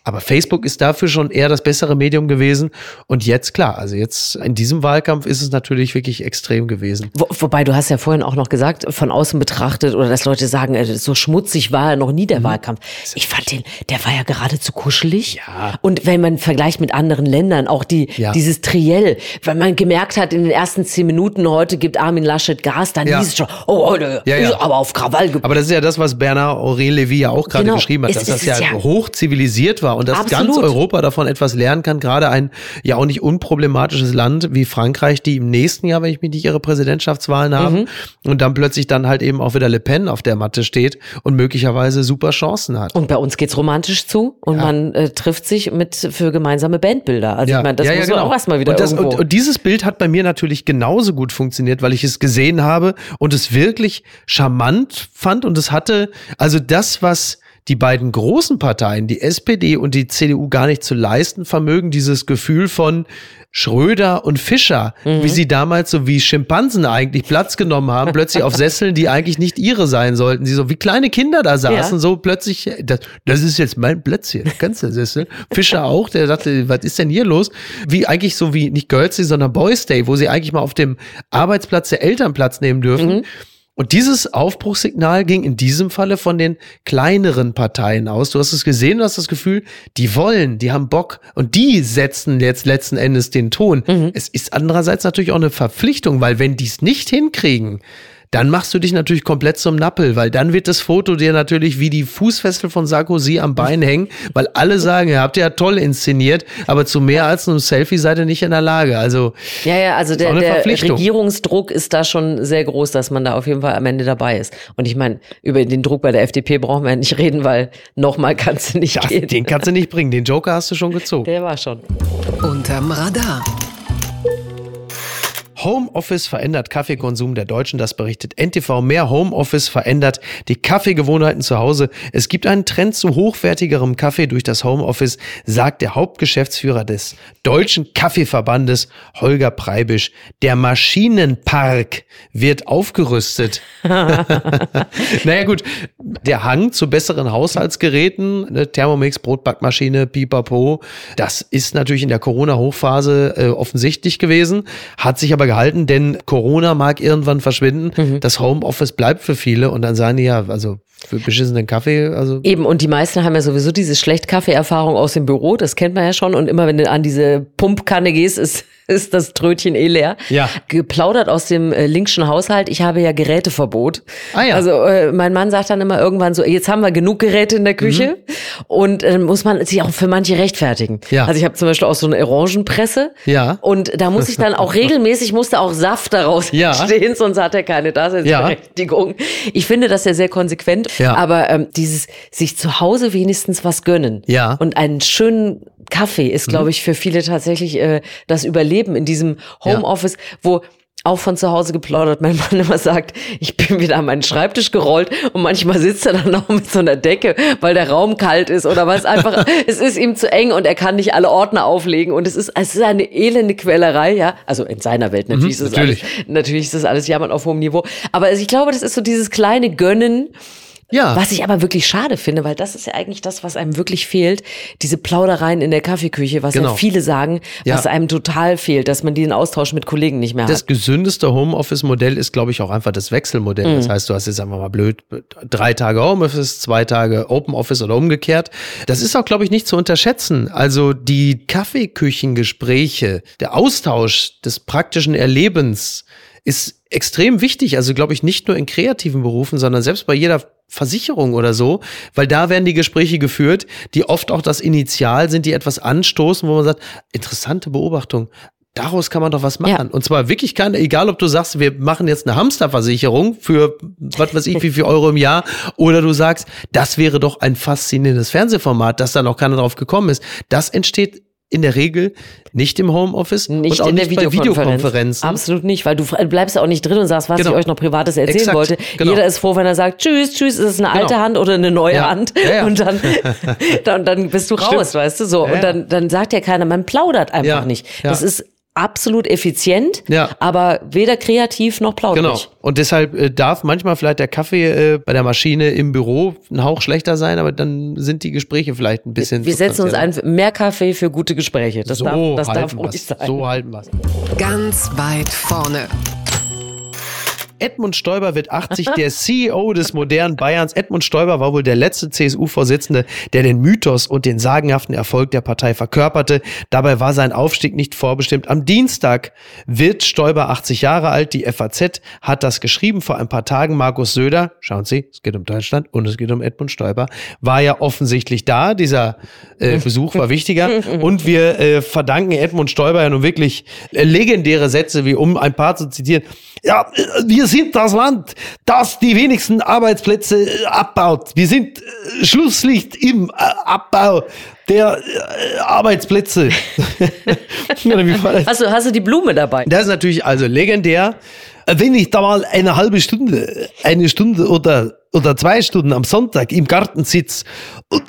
S1: Aber Facebook ist dafür schon eher das bessere Medium gewesen. Und jetzt, klar, also jetzt in diesem Wahlkampf ist es natürlich wirklich extrem gewesen.
S3: Wo, wobei, du hast ja vorhin auch noch gesagt, von außen betrachtet, oder dass Leute sagen, äh, so schmutzig war ja noch nie der mhm. Wahlkampf. Ich fand den, der war ja geradezu kuschelig.
S1: Ja.
S3: Und wenn man vergleicht mit anderen Ländern, auch die, ja. dieses Triell, wenn man gemerkt hat, in den ersten zehn Minuten heute gibt Armin Laschet Gas, dann ja. hieß es schon, oh, heute ja, ja. aber auf Krawall.
S1: Aber das ist ja das, was Bernard Aurel Levy ja auch gerade genau. geschrieben hat, dass es, das ja, ja hoch zivilisiert war und dass Absolut. ganz Europa davon etwas lernen kann. Gerade ein ja auch nicht unproblematisches Land wie Frankreich, die im nächsten Jahr, wenn ich mich nicht ihre Präsidentschaftswahlen haben mhm. und dann plötzlich dann halt eben auch wieder Le Pen auf der Matte steht und möglicherweise super Chancen hat.
S3: Und bei uns geht's romantisch zu und ja. man äh, trifft sich mit für gemeinsame Bandbilder. Also ja. ich meine, das ja, muss ja, genau. auch erstmal wieder
S1: und,
S3: das,
S1: und, und dieses Bild hat bei mir natürlich genauso gut funktioniert, weil ich es gesehen habe und es wirklich charmant fand und es hatte also das, was die beiden großen Parteien, die SPD und die CDU, gar nicht zu leisten vermögen, dieses Gefühl von Schröder und Fischer, mhm. wie sie damals so wie Schimpansen eigentlich Platz genommen haben, plötzlich auf [LAUGHS] Sesseln, die eigentlich nicht ihre sein sollten. Sie so wie kleine Kinder da saßen, ja. so plötzlich, das, das ist jetzt mein Platz hier, ganz der Sessel. Fischer [LAUGHS] auch, der dachte, was ist denn hier los? Wie eigentlich so wie nicht Girls Day, sondern Boys Day, wo sie eigentlich mal auf dem Arbeitsplatz der Eltern Platz nehmen dürfen. Mhm. Und dieses Aufbruchssignal ging in diesem Falle von den kleineren Parteien aus. Du hast es gesehen, du hast das Gefühl, die wollen, die haben Bock und die setzen jetzt letzten Endes den Ton. Mhm. Es ist andererseits natürlich auch eine Verpflichtung, weil wenn die es nicht hinkriegen, dann machst du dich natürlich komplett zum Nappel, weil dann wird das Foto dir natürlich wie die Fußfessel von Sarkozy am Bein [LAUGHS] hängen, weil alle sagen, ihr habt ja toll inszeniert, aber zu mehr als einem Selfie seid ihr nicht in der Lage. Also
S3: ja, ja, also der, der Regierungsdruck ist da schon sehr groß, dass man da auf jeden Fall am Ende dabei ist. Und ich meine, über den Druck bei der FDP brauchen wir ja nicht reden, weil nochmal kannst du [LAUGHS] nicht das, gehen.
S1: Den kannst du nicht bringen. Den Joker hast du schon gezogen.
S3: Der war schon.
S2: Unterm Radar.
S1: Homeoffice verändert Kaffeekonsum der Deutschen, das berichtet NTV. Mehr Homeoffice verändert die Kaffeegewohnheiten zu Hause. Es gibt einen Trend zu hochwertigerem Kaffee durch das Homeoffice, sagt der Hauptgeschäftsführer des Deutschen Kaffeeverbandes, Holger Preibisch. Der Maschinenpark wird aufgerüstet. [LAUGHS] naja gut, der Hang zu besseren Haushaltsgeräten, ne, Thermomix, Brotbackmaschine, Pipapo, das ist natürlich in der Corona-Hochphase äh, offensichtlich gewesen, hat sich aber gehalten, denn Corona mag irgendwann verschwinden. Mhm. Das Homeoffice bleibt für viele und dann sagen die ja, also für beschissenen Kaffee, also.
S3: Eben, und die meisten haben ja sowieso diese schlecht Kaffee-Erfahrung aus dem Büro, das kennt man ja schon. Und immer wenn du an diese Pumpkanne gehst, ist [LAUGHS] ist das Trötchen eh leer.
S1: Ja.
S3: Geplaudert aus dem äh, linkschen Haushalt. Ich habe ja Geräteverbot.
S1: Ah ja.
S3: Also äh, mein Mann sagt dann immer irgendwann so, jetzt haben wir genug Geräte in der Küche mhm. und äh, muss man sich auch für manche rechtfertigen.
S1: Ja.
S3: Also ich habe zum Beispiel auch so eine Orangenpresse.
S1: Ja.
S3: Und da muss ich dann auch [LAUGHS] regelmäßig, musste auch Saft daraus ja. [LAUGHS] stehen, sonst hat er keine Daseinsberechtigung. Ja. Ich finde das ja sehr konsequent.
S1: Ja.
S3: Aber ähm, dieses sich zu Hause wenigstens was gönnen
S1: ja.
S3: und einen schönen Kaffee ist, glaube mhm. ich, für viele tatsächlich äh, das Überleben in diesem Homeoffice, ja. wo auch von zu Hause geplaudert. Mein Mann immer sagt, ich bin wieder an meinen Schreibtisch gerollt und manchmal sitzt er dann noch mit so einer Decke, weil der Raum kalt ist oder was einfach, [LAUGHS] es ist ihm zu eng und er kann nicht alle Ordner auflegen und es ist, es ist eine elende Quälerei, ja. Also in seiner Welt natürlich mhm, ist das natürlich. alles, natürlich ist das alles Jammern auf hohem Niveau. Aber ich glaube, das ist so dieses kleine Gönnen,
S1: ja.
S3: Was ich aber wirklich schade finde, weil das ist ja eigentlich das, was einem wirklich fehlt. Diese Plaudereien in der Kaffeeküche, was genau. ja viele sagen, ja. was einem total fehlt, dass man den Austausch mit Kollegen nicht mehr
S1: das hat. Das gesündeste Homeoffice-Modell ist, glaube ich, auch einfach das Wechselmodell. Mhm. Das heißt, du hast jetzt einfach mal blöd drei Tage Homeoffice, zwei Tage Open Office oder umgekehrt. Das ist auch, glaube ich, nicht zu unterschätzen. Also die Kaffeeküchengespräche, der Austausch des praktischen Erlebens ist extrem wichtig. Also glaube ich nicht nur in kreativen Berufen, sondern selbst bei jeder Versicherung oder so, weil da werden die Gespräche geführt, die oft auch das Initial sind, die etwas anstoßen, wo man sagt, interessante Beobachtung. Daraus kann man doch was machen. Ja. Und zwar wirklich kein, egal ob du sagst, wir machen jetzt eine Hamsterversicherung für, was weiß ich, wie viel Euro im Jahr, oder du sagst, das wäre doch ein faszinierendes Fernsehformat, dass da noch keiner drauf gekommen ist. Das entsteht in der Regel nicht im Homeoffice
S3: nicht und auch in nicht der Videokonferenz. Videokonferenzen. Absolut nicht, weil du bleibst ja auch nicht drin und sagst, was genau. ich euch noch Privates erzählen Exakt. wollte. Genau. Jeder ist froh, wenn er sagt, tschüss, tschüss, ist es eine alte genau. Hand oder eine neue ja. Hand? Ja, ja. Und dann, [LAUGHS] dann, dann bist du raus, Stimmt. weißt du so. Und dann, dann sagt ja keiner, man plaudert einfach nicht. Das ist absolut effizient, ja. aber weder kreativ noch plaudrig. Genau.
S1: Und deshalb äh, darf manchmal vielleicht der Kaffee äh, bei der Maschine im Büro ein Hauch schlechter sein, aber dann sind die Gespräche vielleicht ein bisschen.
S3: Wir setzen uns ein mehr Kaffee für gute Gespräche. Das so darf, das darf ruhig sein.
S1: So halten wir
S2: Ganz weit vorne.
S1: Edmund Stoiber wird 80, der CEO des modernen Bayerns. Edmund Stoiber war wohl der letzte CSU-Vorsitzende, der den Mythos und den sagenhaften Erfolg der Partei verkörperte. Dabei war sein Aufstieg nicht vorbestimmt. Am Dienstag wird Stoiber 80 Jahre alt. Die FAZ hat das geschrieben vor ein paar Tagen. Markus Söder, schauen Sie, es geht um Deutschland und es geht um Edmund Stoiber, war ja offensichtlich da. Dieser äh, [LAUGHS] Besuch war wichtiger. Und wir äh, verdanken Edmund Stoiber ja nun wirklich legendäre Sätze, wie um ein paar zu zitieren. Ja, äh, wir sind das Land, das die wenigsten Arbeitsplätze äh, abbaut. Wir sind äh, Schlusslicht im Abbau der Arbeitsplätze. [LAUGHS]
S3: hast, du, hast du die Blume dabei?
S1: Das ist natürlich also legendär. Wenn ich da mal eine halbe Stunde, eine Stunde oder oder zwei Stunden am Sonntag im Garten sitze und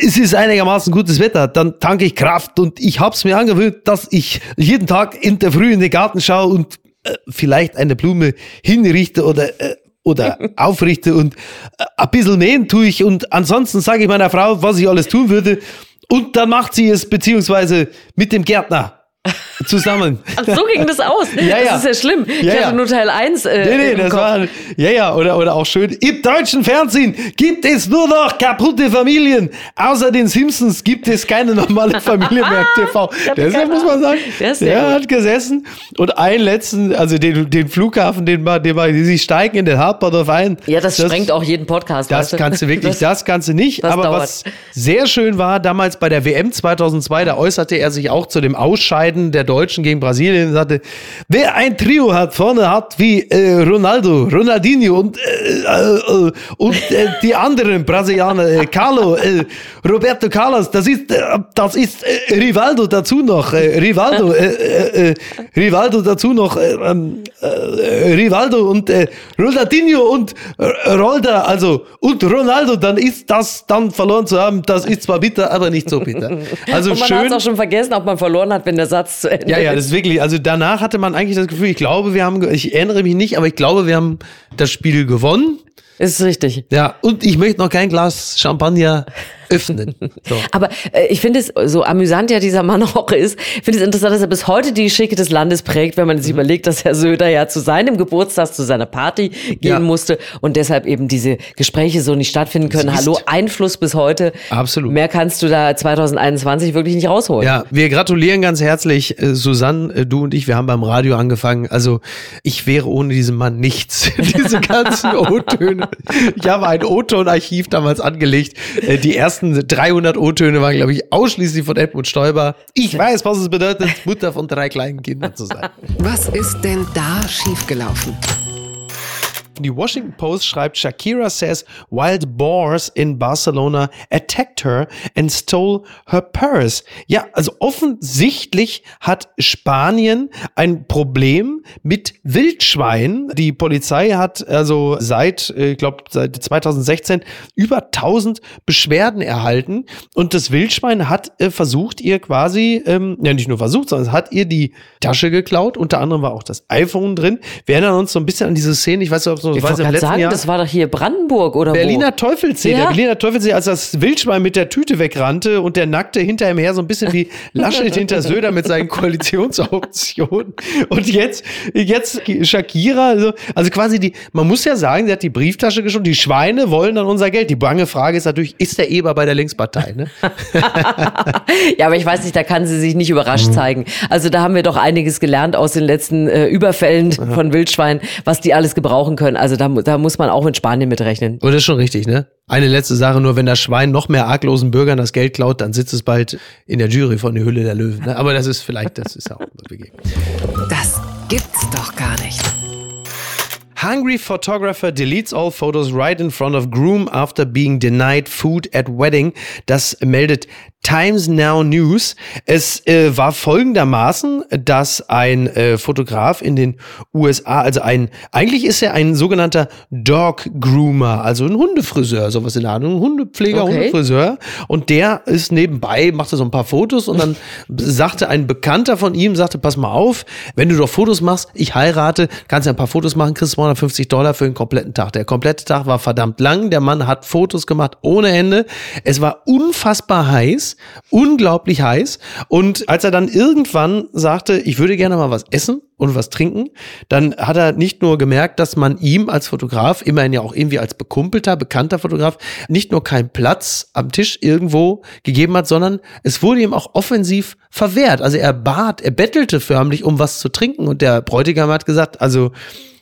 S1: es ist einigermaßen gutes Wetter, dann tanke ich Kraft und ich hab's mir angewöhnt, dass ich jeden Tag in der Früh in den Garten schaue und äh, vielleicht eine Blume hinrichte oder äh, oder [LAUGHS] aufrichte und äh, ein bisschen nähen tue ich und ansonsten sage ich meiner Frau, was ich alles tun würde. Und dann macht sie es beziehungsweise mit dem Gärtner zusammen. [LAUGHS]
S3: Ach, so ging das aus. Ja, ja. Das ist ja schlimm. Ich ja, hatte nur Teil 1. Äh, nee, nee, das Kopf. war.
S1: Ja, ja, oder, oder auch schön. Im deutschen Fernsehen gibt es nur noch kaputte Familien. Außer den Simpsons gibt es keine normale Familie mehr [LAUGHS] TV. Deshalb muss man sagen, der, der hat gesessen und einen letzten, also den, den Flughafen, den man, den man, sie steigen in den Hauptbahnhof ein.
S3: Ja, das, das sprengt auch jeden Podcast.
S1: Das weißt du? kannst du wirklich, [LAUGHS] das, das kannst du nicht. Aber dauert. was sehr schön war, damals bei der WM 2002, da äußerte er sich auch zu dem Ausscheiden der Deutschen gegen Brasilien sagte, wer ein Trio hat, vorne hat wie äh, Ronaldo, Ronaldinho und, äh, äh, und äh, die anderen Brasilianer, äh, Carlo, äh, Roberto Carlos, das ist, das ist Rivaldo dazu noch, Rivaldo, Rivaldo dazu noch, ähm, Rivaldo und Ronaldinho und Rolda, also und Ronaldo, dann ist das dann verloren zu haben, das ist zwar bitter, aber nicht so bitter.
S3: Also und man hat auch schon vergessen, ob man verloren hat, wenn der Satz zu Ende
S1: ja, ja, das ist wirklich, also danach hatte man eigentlich das Gefühl, ich glaube, wir haben, ich erinnere mich nicht, aber ich glaube, wir haben das Spiel gewonnen.
S3: Ist richtig.
S1: Ja, und ich möchte noch kein Glas Champagner öffnen. [LAUGHS]
S3: So. Aber äh, ich finde es so amüsant ja dieser Mann auch ist. Ich finde es interessant, dass er bis heute die Schicke des Landes prägt, wenn man sich mhm. überlegt, dass Herr Söder ja zu seinem Geburtstag, zu seiner Party gehen ja. musste und deshalb eben diese Gespräche so nicht stattfinden können. Hallo, Einfluss bis heute.
S1: Absolut.
S3: Mehr kannst du da 2021 wirklich nicht rausholen.
S1: Ja, wir gratulieren ganz herzlich, äh, Susanne, äh, du und ich, wir haben beim Radio angefangen. Also ich wäre ohne diesen Mann nichts. [LAUGHS] Diese ganzen O-Töne. Ich habe ein O-Ton-Archiv damals angelegt. Äh, die ersten ersten 300 O-Töne waren, glaube ich, ausschließlich von Edmund Stoiber. Ich weiß, was es bedeutet, Mutter von drei kleinen Kindern zu sein.
S2: Was ist denn da schiefgelaufen?
S1: Die Washington Post schreibt, Shakira says wild boars in Barcelona attacked her and stole her purse. Ja, also offensichtlich hat Spanien ein Problem mit Wildschweinen. Die Polizei hat also seit, ich glaube, seit 2016 über 1000 Beschwerden erhalten und das Wildschwein hat äh, versucht, ihr quasi, ähm, ja nicht nur versucht, sondern es hat ihr die Tasche geklaut. Unter anderem war auch das iPhone drin. Wir erinnern uns so ein bisschen an diese Szene, ich weiß nicht, ob so,
S3: ich weiß, im letzten sagen, Jahr. Das war doch hier Brandenburg oder
S1: Berliner
S3: wo?
S1: Teufelssee. Ja. Der Berliner Teufelsee, als das Wildschwein mit der Tüte wegrannte und der nackte hinter ihm her, so ein bisschen wie [LAUGHS] Laschet hinter Söder mit seinen Koalitionsoptionen. Und jetzt, jetzt Shakira, also, also quasi die, man muss ja sagen, sie hat die Brieftasche geschoben, die Schweine wollen dann unser Geld. Die bange Frage ist natürlich, ist der Eber bei der Linkspartei? Ne? [LAUGHS]
S3: ja, aber ich weiß nicht, da kann sie sich nicht überrascht mhm. zeigen. Also da haben wir doch einiges gelernt aus den letzten äh, Überfällen von Wildschweinen, was die alles gebrauchen können können. Also da, da muss man auch mit Spanien mitrechnen.
S1: Und das ist schon richtig, ne? Eine letzte Sache nur, wenn das Schwein noch mehr arglosen Bürgern das Geld klaut, dann sitzt es bald in der Jury von der Hülle der Löwen. Ne? Aber das ist vielleicht, das ist auch
S2: Das gibt's doch gar nicht.
S1: Hungry photographer deletes all photos right in front of groom after being denied food at wedding. Das meldet Times Now News. Es äh, war folgendermaßen, dass ein äh, Fotograf in den USA, also ein, eigentlich ist er ein sogenannter Dog Groomer, also ein Hundefriseur, sowas in der ein Hundepfleger, okay. Hundefriseur. Und der ist nebenbei, machte so ein paar Fotos und dann [LAUGHS] sagte ein Bekannter von ihm, sagte, pass mal auf, wenn du doch Fotos machst, ich heirate, kannst ja ein paar Fotos machen, kriegst 250 Dollar für den kompletten Tag. Der komplette Tag war verdammt lang, der Mann hat Fotos gemacht ohne Ende. Es war unfassbar heiß unglaublich heiß. Und als er dann irgendwann sagte, ich würde gerne mal was essen und was trinken, dann hat er nicht nur gemerkt, dass man ihm als Fotograf, immerhin ja auch irgendwie als bekumpelter, bekannter Fotograf, nicht nur keinen Platz am Tisch irgendwo gegeben hat, sondern es wurde ihm auch offensiv verwehrt. Also er bat, er bettelte förmlich, um was zu trinken. Und der Bräutigam hat gesagt, also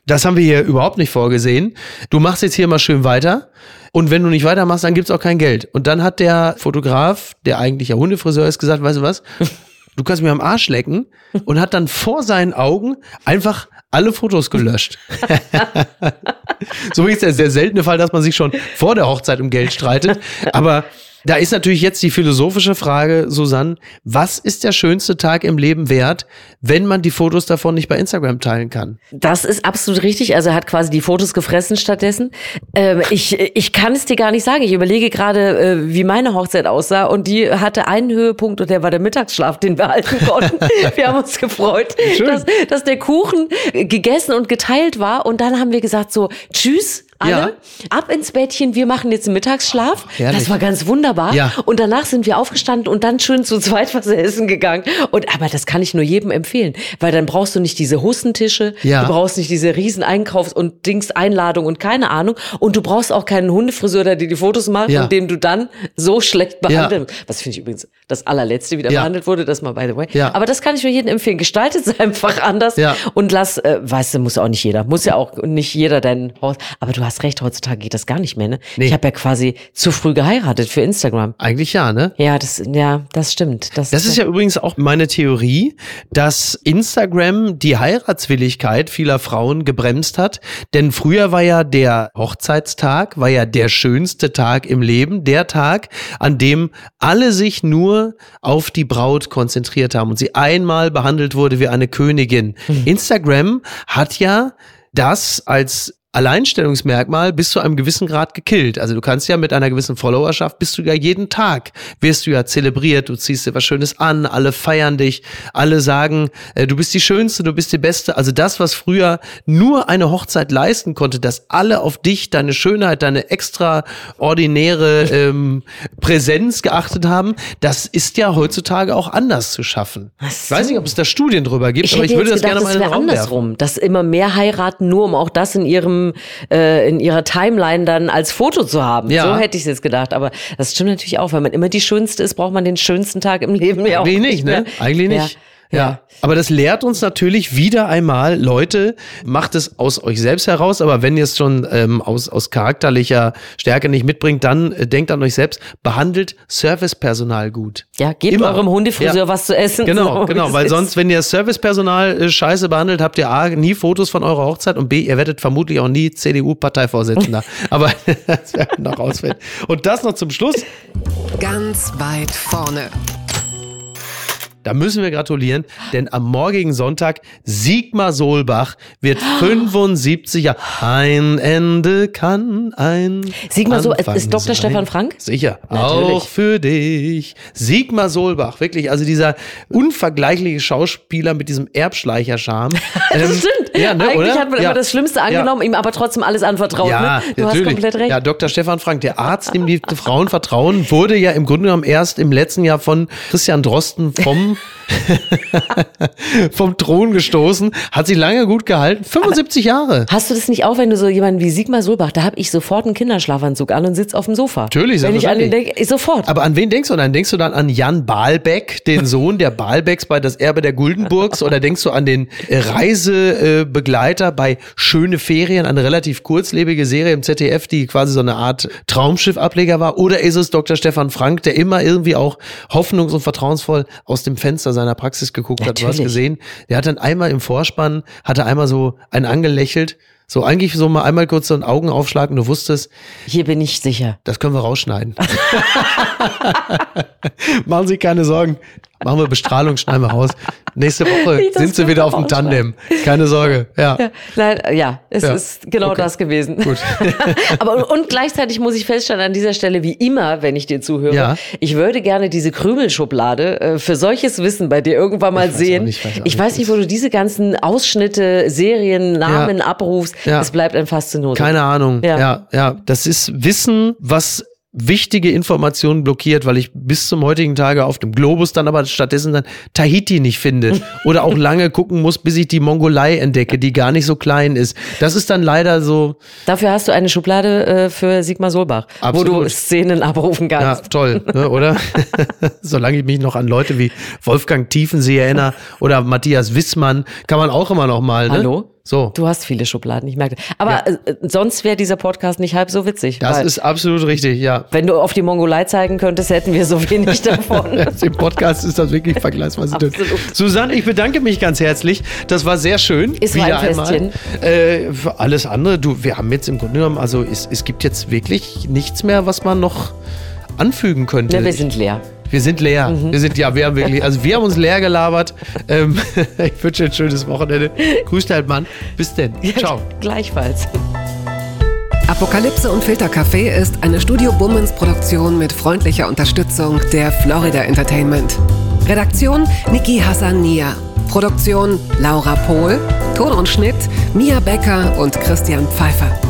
S1: das haben wir hier überhaupt nicht vorgesehen. Du machst jetzt hier mal schön weiter. Und wenn du nicht weitermachst, dann gibt's auch kein Geld. Und dann hat der Fotograf, der eigentlich ja Hundefriseur ist, gesagt, weißt du was? [LAUGHS] Du kannst mir am Arsch lecken. Und hat dann vor seinen Augen einfach alle Fotos gelöscht. [LAUGHS] [LAUGHS] so ist der sehr seltene Fall, dass man sich schon vor der Hochzeit um Geld streitet. Aber da ist natürlich jetzt die philosophische Frage, Susanne, was ist der schönste Tag im Leben wert, wenn man die Fotos davon nicht bei Instagram teilen kann?
S3: Das ist absolut richtig. Also er hat quasi die Fotos gefressen stattdessen. Ähm, ich, ich kann es dir gar nicht sagen. Ich überlege gerade, äh, wie meine Hochzeit aussah und die hatte einen Höhepunkt und der war der Mittagsschlaf, den wir halten [LAUGHS] konnten. wir haben uns gefreut, dass, dass der Kuchen gegessen und geteilt war und dann haben wir gesagt so, tschüss, alle ja. ab ins Bettchen, wir machen jetzt einen Mittagsschlaf. Ach, das war ganz wunderbar. Ja. Und danach sind wir aufgestanden und dann schön zu zweit was essen gegangen. Und aber das kann ich nur jedem empfehlen, weil dann brauchst du nicht diese Hussentische, ja. du brauchst nicht diese riesen Einkaufs- und Dings Einladung und keine Ahnung und du brauchst auch keinen Hundefriseur, der dir die Fotos macht ja. und dem du dann so schlecht behandelst. Was finde ich übrigens das allerletzte wieder behandelt wurde, das mal by the way. Aber das kann ich nur jedem empfehlen. Gestaltet es [LAUGHS] einfach anders und lass, äh, weißt du, muss auch nicht jeder, muss ja auch nicht jeder dein Haus, aber du hast hast recht, heutzutage geht das gar nicht mehr, ne? Nee. Ich habe ja quasi zu früh geheiratet für Instagram.
S1: Eigentlich ja, ne?
S3: Ja, das, ja, das stimmt.
S1: Das, das ist ja übrigens auch meine Theorie, dass Instagram die Heiratswilligkeit vieler Frauen gebremst hat. Denn früher war ja der Hochzeitstag, war ja der schönste Tag im Leben, der Tag, an dem alle sich nur auf die Braut konzentriert haben und sie einmal behandelt wurde wie eine Königin. Mhm. Instagram hat ja das als Alleinstellungsmerkmal bis zu einem gewissen Grad gekillt. Also du kannst ja mit einer gewissen Followerschaft bist du ja jeden Tag, wirst du ja zelebriert, du ziehst dir was Schönes an, alle feiern dich, alle sagen, äh, du bist die Schönste, du bist die Beste. Also das, was früher nur eine Hochzeit leisten konnte, dass alle auf dich, deine Schönheit, deine extraordinäre ähm, Präsenz geachtet haben, das ist ja heutzutage auch anders zu schaffen. So. Ich weiß nicht, ob es da Studien drüber gibt,
S3: ich
S1: aber ich würde
S3: das
S1: gedacht, gerne
S3: mal in den Raum andersrum, werfen. dass immer mehr heiraten, nur um auch das in ihrem äh, in ihrer Timeline dann als Foto zu haben. Ja. So hätte ich es jetzt gedacht. Aber das stimmt natürlich auch. Wenn man immer die Schönste ist, braucht man den schönsten Tag im Leben
S1: ja auch Eigentlich nicht, ne? Eigentlich nicht. Ja. Ja. Aber das lehrt uns natürlich wieder einmal, Leute, macht es aus euch selbst heraus, aber wenn ihr es schon ähm, aus, aus charakterlicher Stärke nicht mitbringt, dann äh, denkt an euch selbst, behandelt Servicepersonal gut.
S3: Ja, gebt Immer. eurem Hundefriseur ja. was zu essen.
S1: Genau, so, genau, weil sonst, wenn ihr Servicepersonal äh, scheiße behandelt, habt ihr A, nie Fotos von eurer Hochzeit und B, ihr werdet vermutlich auch nie CDU-Parteivorsitzender. [LAUGHS] aber [LAUGHS] das werden noch ausfällt. Und das noch zum Schluss.
S2: Ganz weit vorne.
S1: Da müssen wir gratulieren, denn am morgigen Sonntag Sigmar Solbach wird [GASPS] 75 Jahre. Ein Ende kann ein.
S3: Sigmar Solbach ist Dr. Sein. Stefan Frank?
S1: Sicher. Natürlich. Auch für dich. Sigmar Solbach, wirklich, also dieser unvergleichliche Schauspieler mit diesem Erbschleicherscham. [LAUGHS]
S3: das ähm, stimmt. Ja, ne, Eigentlich oder? hat man ja. immer das Schlimmste angenommen, ja. ihm aber trotzdem alles anvertraut. Ja, ne? Du natürlich. hast komplett recht.
S1: Ja, Dr. Stefan Frank, der Arzt, dem die [LAUGHS] Frauen vertrauen, wurde ja im Grunde genommen erst im letzten Jahr von Christian Drosten vom [LAUGHS] vom Thron gestoßen, hat sie lange gut gehalten. 75 Aber Jahre.
S3: Hast du das nicht auch, wenn du so jemanden wie Sigmar Solbach, da habe ich sofort einen Kinderschlafanzug an und sitze auf dem Sofa.
S1: Natürlich,
S3: Wenn ich an den denke, sofort.
S1: Aber an wen denkst du dann? Denkst du dann an Jan Baalbeck, den [LAUGHS] Sohn der Baalbecks bei das Erbe der Guldenburgs? oder denkst du an den Reiseberater Begleiter bei Schöne Ferien, eine relativ kurzlebige Serie im ZDF, die quasi so eine Art Traumschiff-Ableger war? Oder ist es Dr. Stefan Frank, der immer irgendwie auch hoffnungs- und vertrauensvoll aus dem Fenster seiner Praxis geguckt Natürlich. hat? Du hast gesehen, der hat dann einmal im Vorspann, hatte einmal so einen angelächelt so eigentlich so mal einmal kurz so einen Augenaufschlag und du wusstest.
S3: Hier bin ich sicher.
S1: Das können wir rausschneiden. [LAUGHS] [LAUGHS] Machen Sie keine Sorgen. Machen wir Bestrahlung, schneiden wir raus. Nächste Woche sind sie wieder auf dem Tandem. Keine Sorge. Ja.
S3: Ja, nein, ja es ja. ist genau okay. das gewesen. Gut. [LAUGHS] Aber und gleichzeitig muss ich feststellen an dieser Stelle, wie immer, wenn ich dir zuhöre, ja. ich würde gerne diese Krümelschublade äh, für solches Wissen bei dir irgendwann mal ich sehen. Nicht, ich weiß, ich weiß nicht, wo du diese ganzen Ausschnitte, Serien, Namen ja. abrufst. Es bleibt ein Faszinot.
S1: Keine Ahnung. Ja. ja, ja. Das ist Wissen, was wichtige Informationen blockiert, weil ich bis zum heutigen Tage auf dem Globus dann aber stattdessen dann Tahiti nicht finde [LAUGHS] oder auch lange gucken muss, bis ich die Mongolei entdecke, die gar nicht so klein ist. Das ist dann leider so.
S3: Dafür hast du eine Schublade äh, für Sigmar Solbach, Absolut. wo du Szenen abrufen kannst.
S1: Ja, toll, ne, oder? [LAUGHS] [LAUGHS] Solange ich mich noch an Leute wie Wolfgang Tiefensee erinnere oder Matthias Wissmann, kann man auch immer noch mal. Ne?
S3: Hallo? So. Du hast viele Schubladen, ich merke. Aber ja. äh, sonst wäre dieser Podcast nicht halb so witzig.
S1: Das ist absolut richtig, ja.
S3: Wenn du auf die Mongolei zeigen könntest, hätten wir so wenig [LAUGHS] davon.
S1: Im Podcast ist das wirklich vergleichsweise dünn. Susanne, ich bedanke mich ganz herzlich. Das war sehr schön.
S3: Ist wieder ein Festchen.
S1: Äh, für alles andere, du, wir haben jetzt im Grunde genommen, also es, es gibt jetzt wirklich nichts mehr, was man noch anfügen könnte.
S3: Ja, wir sind leer.
S1: Wir sind leer. Mhm. Wir sind, ja, wir haben wirklich, also wir haben uns leer gelabert. Ähm, [LAUGHS] ich wünsche dir ein schönes Wochenende. Grüß dein Mann. Bis denn. Ciao.
S3: Gleichfalls.
S2: Apokalypse und Filtercafé ist eine Studio Bummens Produktion mit freundlicher Unterstützung der Florida Entertainment. Redaktion Niki Hassania. Produktion Laura Pohl. Ton und Schnitt Mia Becker und Christian Pfeiffer.